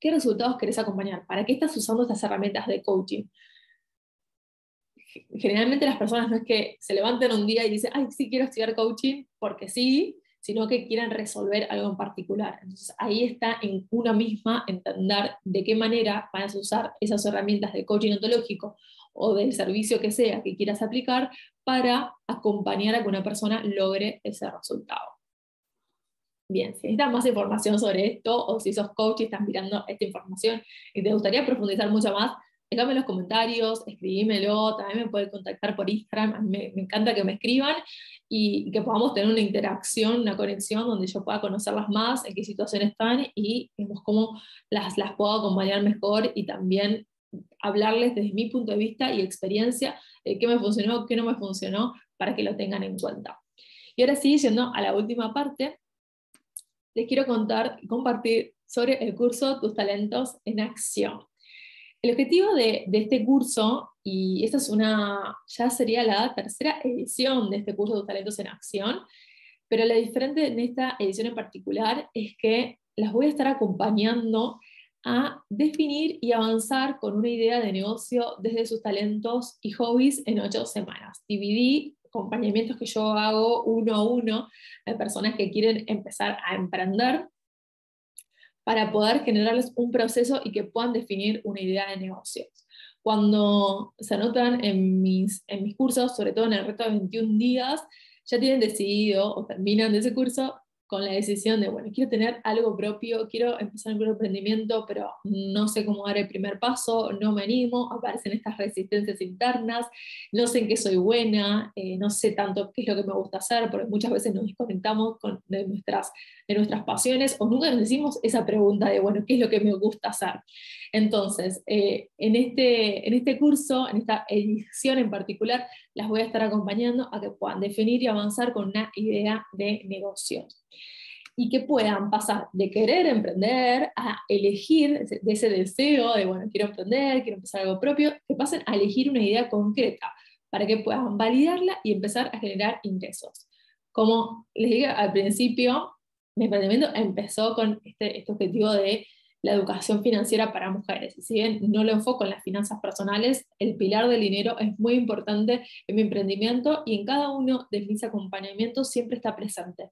qué resultados querés acompañar, para qué estás usando estas herramientas de coaching generalmente las personas no es que se levanten un día y dicen, ay, sí quiero estudiar coaching porque sí, sino que quieren resolver algo en particular. Entonces ahí está en una misma entender de qué manera vas a usar esas herramientas de coaching ontológico o del servicio que sea que quieras aplicar para acompañar a que una persona logre ese resultado. Bien, si necesitas más información sobre esto o si sos coach y estás mirando esta información y te gustaría profundizar mucho más, déjame en los comentarios, escribímelo, también me pueden contactar por Instagram, me, encanta que me escriban y que podamos tener una interacción, una conexión donde yo pueda conocerlas más, en qué situación están y vemos cómo las, las puedo acompañar mejor y también hablarles desde mi punto de vista y experiencia de qué me funcionó, qué no me funcionó, para que lo tengan en cuenta. Y ahora sí, yendo a la última parte, les quiero contar compartir sobre el curso Tus talentos en acción. El objetivo de, este curso, y esta es una, ya sería la tercera edición de este curso de Talentos en Acción, pero la diferente en esta edición en particular es que las voy a estar acompañando a definir y avanzar con una idea de negocio desde sus talentos y hobbies en ocho semanas. Dividí acompañamientos que yo hago uno a uno de personas que quieren empezar a emprender para poder generarles un proceso y que puedan definir una idea de negocios. Cuando se anotan en mis, en mis cursos, sobre todo en el reto de 21 días, ya tienen decidido o terminan de ese curso con la decisión de, bueno, quiero tener algo propio, quiero empezar un emprendimiento, pero no sé cómo dar el primer paso, no me animo, aparecen estas resistencias internas, no sé en qué soy buena, eh, no sé tanto qué es lo que me gusta hacer, porque muchas veces nos desconectamos con, de, nuestras, de nuestras pasiones o nunca nos decimos esa pregunta de, bueno, ¿qué es lo que me gusta hacer? Entonces, eh, en, este, en este curso, en esta edición en particular, las voy a estar acompañando a que puedan definir y avanzar con una idea de negocio y que puedan pasar de querer emprender a elegir, de ese deseo de, bueno, quiero emprender, quiero empezar algo propio, que pasen a elegir una idea concreta para que puedan validarla y empezar a generar ingresos. Como les dije al principio, mi emprendimiento empezó con este, este objetivo de la educación financiera para mujeres. Si bien no lo enfoco en las finanzas personales, el pilar del dinero es muy importante en mi emprendimiento y en cada uno de mis acompañamientos siempre está presente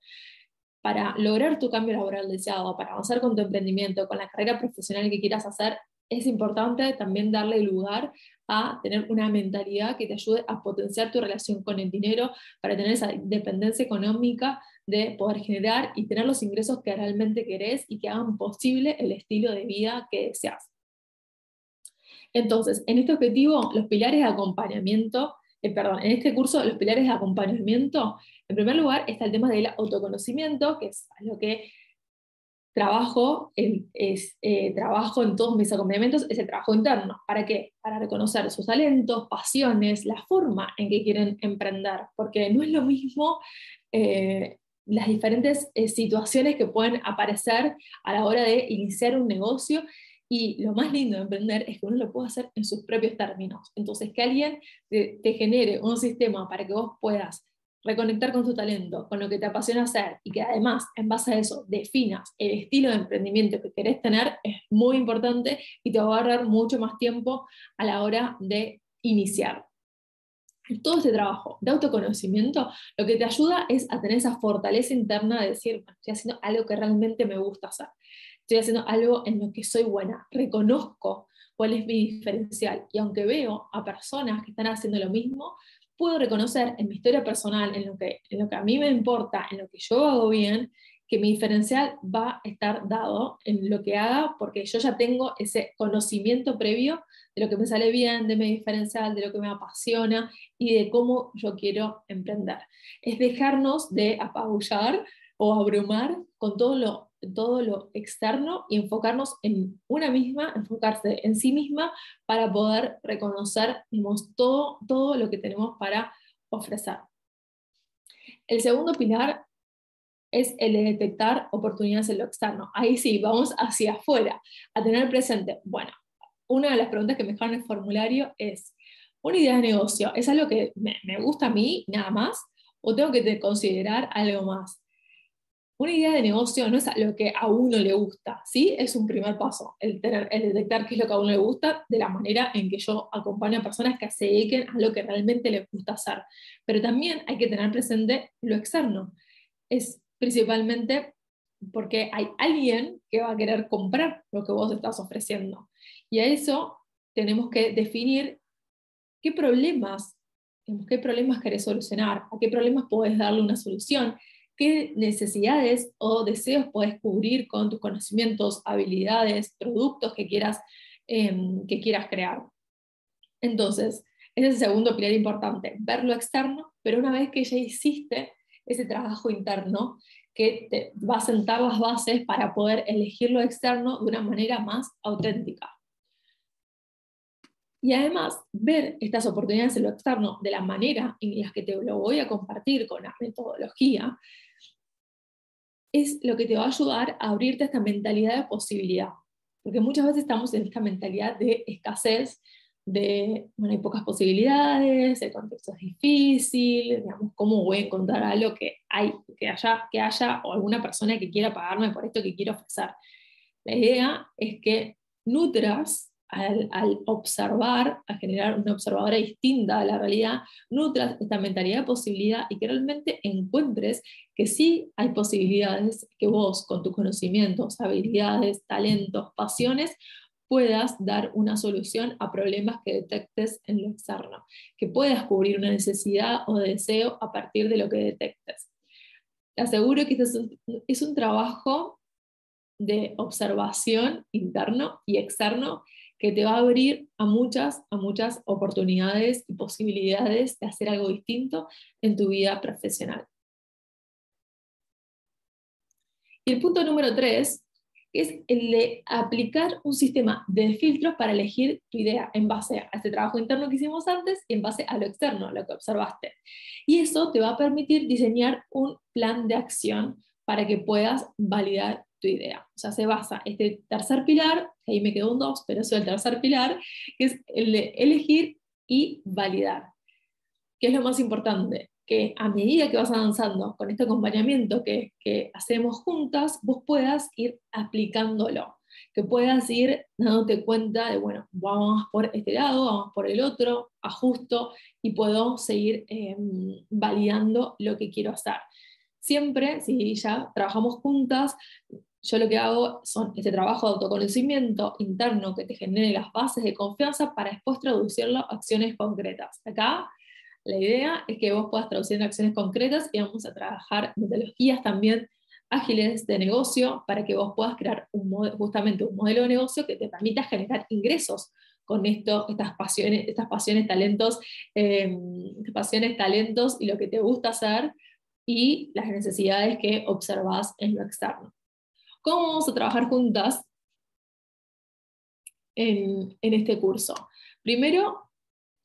para lograr tu cambio laboral deseado, para avanzar con tu emprendimiento, con la carrera profesional que quieras hacer, es importante también darle lugar a tener una mentalidad que te ayude a potenciar tu relación con el dinero, para tener esa independencia económica de poder generar y tener los ingresos que realmente querés y que hagan posible el estilo de vida que deseas. Entonces, en este objetivo, los pilares de acompañamiento eh, perdón, en este curso los pilares de acompañamiento, en primer lugar está el tema del autoconocimiento, que es lo que trabajo, en, es, eh, trabajo en todos mis acompañamientos, es el trabajo interno. ¿Para qué? Para reconocer sus talentos, pasiones, la forma en que quieren emprender, porque no es lo mismo eh, las diferentes situaciones que pueden aparecer a la hora de iniciar un negocio y lo más lindo de emprender es que uno lo puede hacer en sus propios términos. Entonces, que alguien te, genere un sistema para que vos puedas reconectar con tu talento, con lo que te apasiona hacer y que además en base a eso definas el estilo de emprendimiento que querés tener es muy importante y te va a ahorrar mucho más tiempo a la hora de iniciar. Todo este trabajo de autoconocimiento lo que te ayuda es a tener esa fortaleza interna de decir, estoy haciendo algo que realmente me gusta hacer. Estoy haciendo algo en lo que soy buena, reconozco cuál es mi diferencial y aunque veo a personas que están haciendo lo mismo, puedo reconocer en mi historia personal, en lo que, en lo que a mí me importa, en lo que yo hago bien, que mi diferencial va a estar dado en lo que haga porque yo ya tengo ese conocimiento previo de lo que me sale bien, de mi diferencial, de lo que me apasiona y de cómo yo quiero emprender. Es dejarnos de apabullar o abrumar con todo lo todo lo externo y enfocarnos en una misma, enfocarse en sí misma para poder reconocer todo, todo lo que tenemos para ofrecer. El segundo pilar es el de detectar oportunidades en lo externo. Ahí sí, vamos hacia afuera, a tener presente. Bueno, una de las preguntas que me dejaron en el formulario es, ¿una idea de negocio es algo que me, me gusta a mí, nada más? ¿O tengo que considerar algo más? una idea de negocio no es lo que a uno le gusta, ¿sí? Es un primer paso, el, tener, el detectar qué es lo que a uno le gusta de la manera en que yo acompaño a personas que se dediquen a lo que realmente les gusta hacer. Pero también hay que tener presente lo externo. Es principalmente porque hay alguien que va a querer comprar lo que vos estás ofreciendo. Y a eso tenemos que definir qué problemas, qué problemas querés solucionar, a qué problemas podés darle una solución, qué necesidades o deseos puedes cubrir con tus conocimientos, habilidades, productos que quieras, em, que quieras crear. Entonces, ese es el segundo pilar importante, ver lo externo, pero una vez que ya hiciste ese trabajo interno, que te va a sentar las bases para poder elegir lo externo de una manera más auténtica. Y además, ver estas oportunidades en lo externo de la manera en la que te lo voy a compartir con la metodología, es lo que te va a ayudar a abrirte a esta mentalidad de posibilidad. Porque muchas veces estamos en esta mentalidad de escasez, de, bueno, hay pocas posibilidades, el contexto es difícil, digamos, ¿cómo voy a encontrar algo que, hay, que, haya, que haya o alguna persona que quiera pagarme por esto que quiero ofrecer? La idea es que nutras al, observar, a generar una observadora distinta a la realidad, nutras esta mentalidad de posibilidad y que realmente encuentres que sí hay posibilidades que vos, con tus conocimientos, habilidades, talentos, pasiones, puedas dar una solución a problemas que detectes en lo externo, que puedas cubrir una necesidad o deseo a partir de lo que detectes. Te aseguro que este es un trabajo de observación interno y externo que te va a abrir a muchas, a muchas oportunidades y posibilidades de hacer algo distinto en tu vida profesional. Y el punto número tres es el de aplicar un sistema de filtros para elegir tu idea en base a este trabajo interno que hicimos antes y en base a lo externo, lo que observaste. Y eso te va a permitir diseñar un plan de acción para que puedas validar idea. O sea, se basa este tercer pilar, que ahí me quedó un dos, pero es el tercer pilar, que es el de elegir y validar. ¿Qué es lo más importante? Que a medida que vas avanzando con este acompañamiento que, que hacemos juntas, vos puedas ir aplicándolo, que puedas ir dándote cuenta de, bueno, vamos por este lado, vamos por el otro, ajusto y puedo seguir em, validando lo que quiero hacer siempre, si ya trabajamos juntas, yo lo que hago son este trabajo de autoconocimiento interno que te genere las bases de confianza para después traducirlo a acciones concretas. Acá la idea es que vos puedas traducir en acciones concretas y vamos a trabajar metodologías también ágiles de negocio para que vos puedas crear un justamente un modelo de negocio que te permita generar ingresos con esto, estas pasiones, estas pasiones, talentos, eh, pasiones, talentos y lo que te gusta hacer y las necesidades que observas en lo externo. ¿Cómo vamos a trabajar juntas en, este curso? Primero,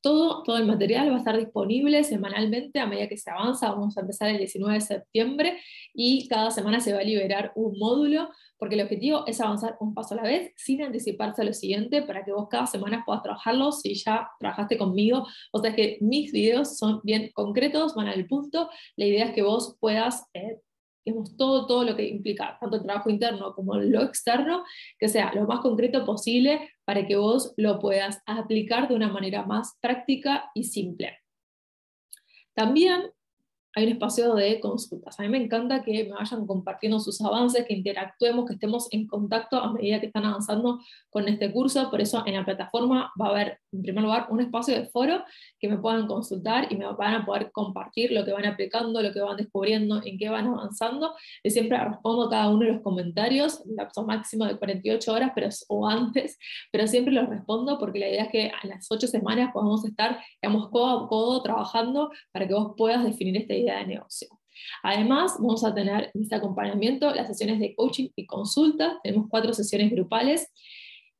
todo, el material va a estar disponible semanalmente a medida que se avanza. Vamos a empezar el 19 de septiembre y cada semana se va a liberar un módulo porque el objetivo es avanzar un paso a la vez sin anticiparse a lo siguiente para que vos cada semana puedas trabajarlo si ya trabajaste conmigo. O sea que mis videos son bien concretos, van al punto. La idea es que vos puedas eh, todo, todo lo que implica, tanto el trabajo interno como lo externo, que sea lo más concreto posible para que vos lo puedas aplicar de una manera más práctica y simple. También hay un espacio de consultas. A mí me encanta que me vayan compartiendo sus avances, que interactuemos, que estemos en contacto a medida que están avanzando con este curso. Por eso en la plataforma va a haber, en primer lugar, un espacio de foro que me puedan consultar y me van a poder compartir lo que van aplicando, lo que van descubriendo, en qué van avanzando. Y siempre respondo cada uno de los comentarios, un lapso máximo de 48 horas pero, o antes, pero siempre los respondo porque la idea es que en las 8 semanas podamos estar, digamos, codo a codo trabajando para que vos puedas definir este idea de negocio. Además, vamos a tener en este acompañamiento las sesiones de coaching y consulta. Tenemos cuatro sesiones grupales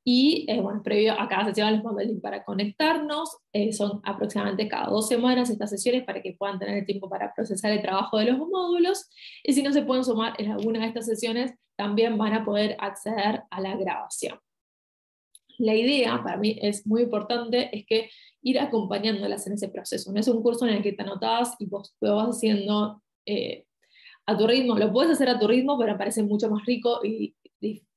y eh, bueno, previo a cada sesión les mando para conectarnos. Eh, son aproximadamente cada dos semanas estas sesiones para que puedan tener el tiempo para procesar el trabajo de los módulos. Y si no se pueden sumar en alguna de estas sesiones, también van a poder acceder a la grabación. La idea para mí es muy importante, es que ir acompañándolas en ese proceso. No es un curso en el que te anotás y vos lo vas haciendo eh, a tu ritmo. Lo puedes hacer a tu ritmo, pero parece mucho más rico y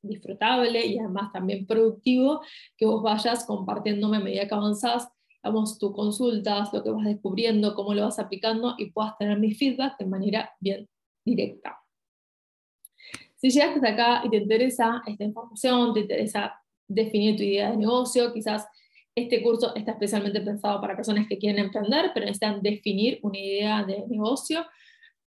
disfrutable y además también productivo que vos vayas compartiéndome a medida que avanzás, vamos tus consultas, lo que vas descubriendo, cómo lo vas aplicando y puedas tener mi feedback de manera bien directa. Si llegaste hasta acá y te interesa esta información, te interesa definir tu idea de negocio, quizás este curso está especialmente pensado para personas que quieren emprender, pero necesitan definir una idea de negocio,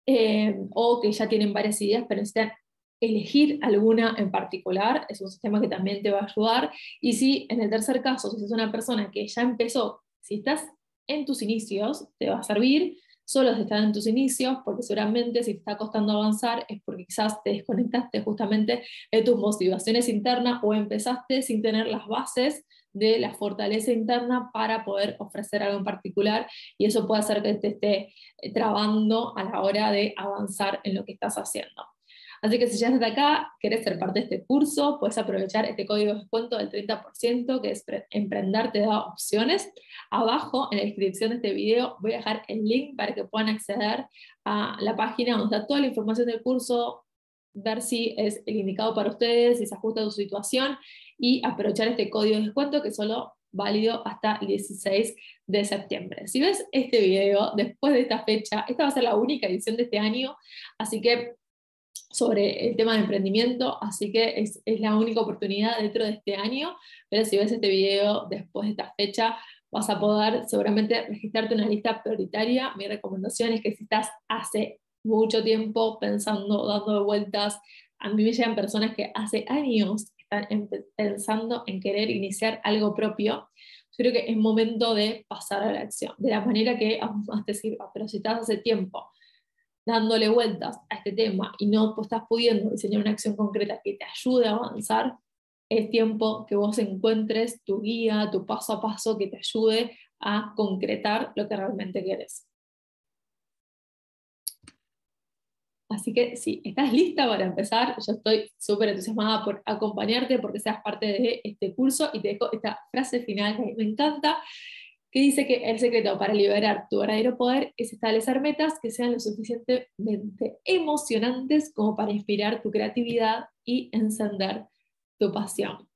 eh, o que ya tienen varias ideas, pero necesitan elegir alguna en particular, es un sistema que también te va a ayudar. Y si en el tercer caso, si es una persona que ya empezó, si estás en tus inicios, te va a servir, solo si estás en tus inicios, porque seguramente si te está costando avanzar es porque quizás te desconectaste justamente de tus motivaciones internas o empezaste sin tener las bases de la fortaleza interna para poder ofrecer algo en particular y eso puede hacer que te esté trabando a la hora de avanzar en lo que estás haciendo. Así que si ya estás acá, querés ser parte de este curso, puedes aprovechar este código de descuento del 30%, que es Emprender te da opciones. Abajo en la descripción de este video voy a dejar el link para que puedan acceder a la página donde está toda la información del curso, ver si es el indicado para ustedes, si se ajusta a su situación y aprovechar este código de descuento que solo válido hasta el 16 de septiembre. Si ves este video después de esta fecha, esta va a ser la única edición de este año, así que sobre el tema de emprendimiento, así que es, la única oportunidad dentro de este año, pero si ves este video después de esta fecha, vas a poder seguramente registrarte en una lista prioritaria. Mi recomendación es que si estás hace mucho tiempo pensando, dando vueltas, a mí me llegan personas que hace años están pensando en querer iniciar algo propio, yo creo que es momento de pasar a la acción, de la manera que más te sirva, pero si estás hace tiempo dándole vueltas a este tema y no estás pudiendo diseñar una acción concreta que te ayude a avanzar, es tiempo que vos encuentres tu guía, tu paso a paso que te ayude a concretar lo que realmente quieres. Así que si estás lista para empezar, yo estoy súper entusiasmada por acompañarte, porque seas parte de este curso y te dejo esta frase final que me encanta, que dice que el secreto para liberar tu verdadero poder es establecer metas que sean lo suficientemente emocionantes como para inspirar tu creatividad y encender tu pasión.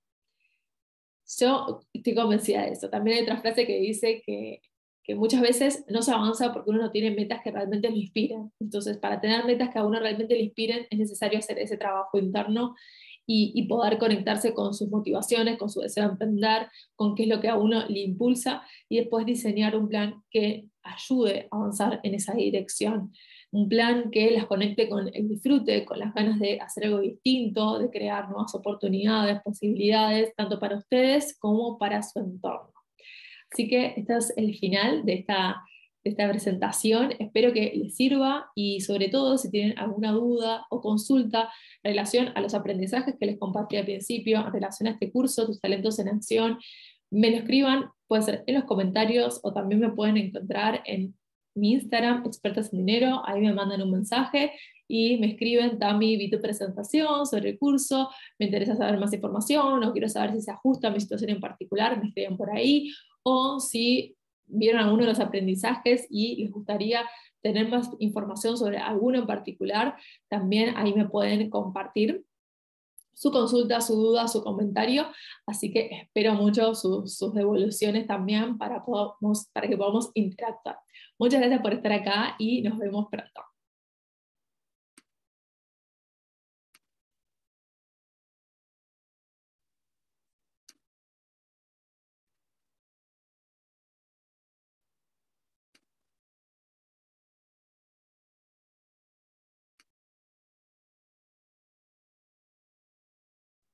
Yo estoy convencida de eso. También hay otra frase que dice que, que muchas veces no se avanza porque uno no tiene metas que realmente lo inspiren. Entonces, para tener metas que a uno realmente le inspiren, es necesario hacer ese trabajo interno y, poder conectarse con sus motivaciones, con su deseo de emprender, con qué es lo que a uno le impulsa y después diseñar un plan que ayude a avanzar en esa dirección. Un plan que las conecte con el disfrute, con las ganas de hacer algo distinto, de crear nuevas oportunidades, posibilidades, tanto para ustedes como para su entorno. Así que este es el final de esta esta presentación. Espero que les sirva y sobre todo si tienen alguna duda o consulta en relación a los aprendizajes que les compartí al principio, en relación a este curso, tus talentos en acción, me lo escriban, puede ser en los comentarios o también me pueden encontrar en mi Instagram, expertas en dinero, ahí me mandan un mensaje y me escriben, Tami, vi tu presentación sobre el curso, me interesa saber más información o quiero saber si se ajusta a mi situación en particular, me escriben por ahí, o si vieron alguno de los aprendizajes y les gustaría tener más información sobre alguno en particular, también ahí me pueden compartir su consulta, su duda, su comentario. Así que espero mucho sus, devoluciones también para, para que podamos interactuar. Muchas gracias por estar acá y nos vemos pronto.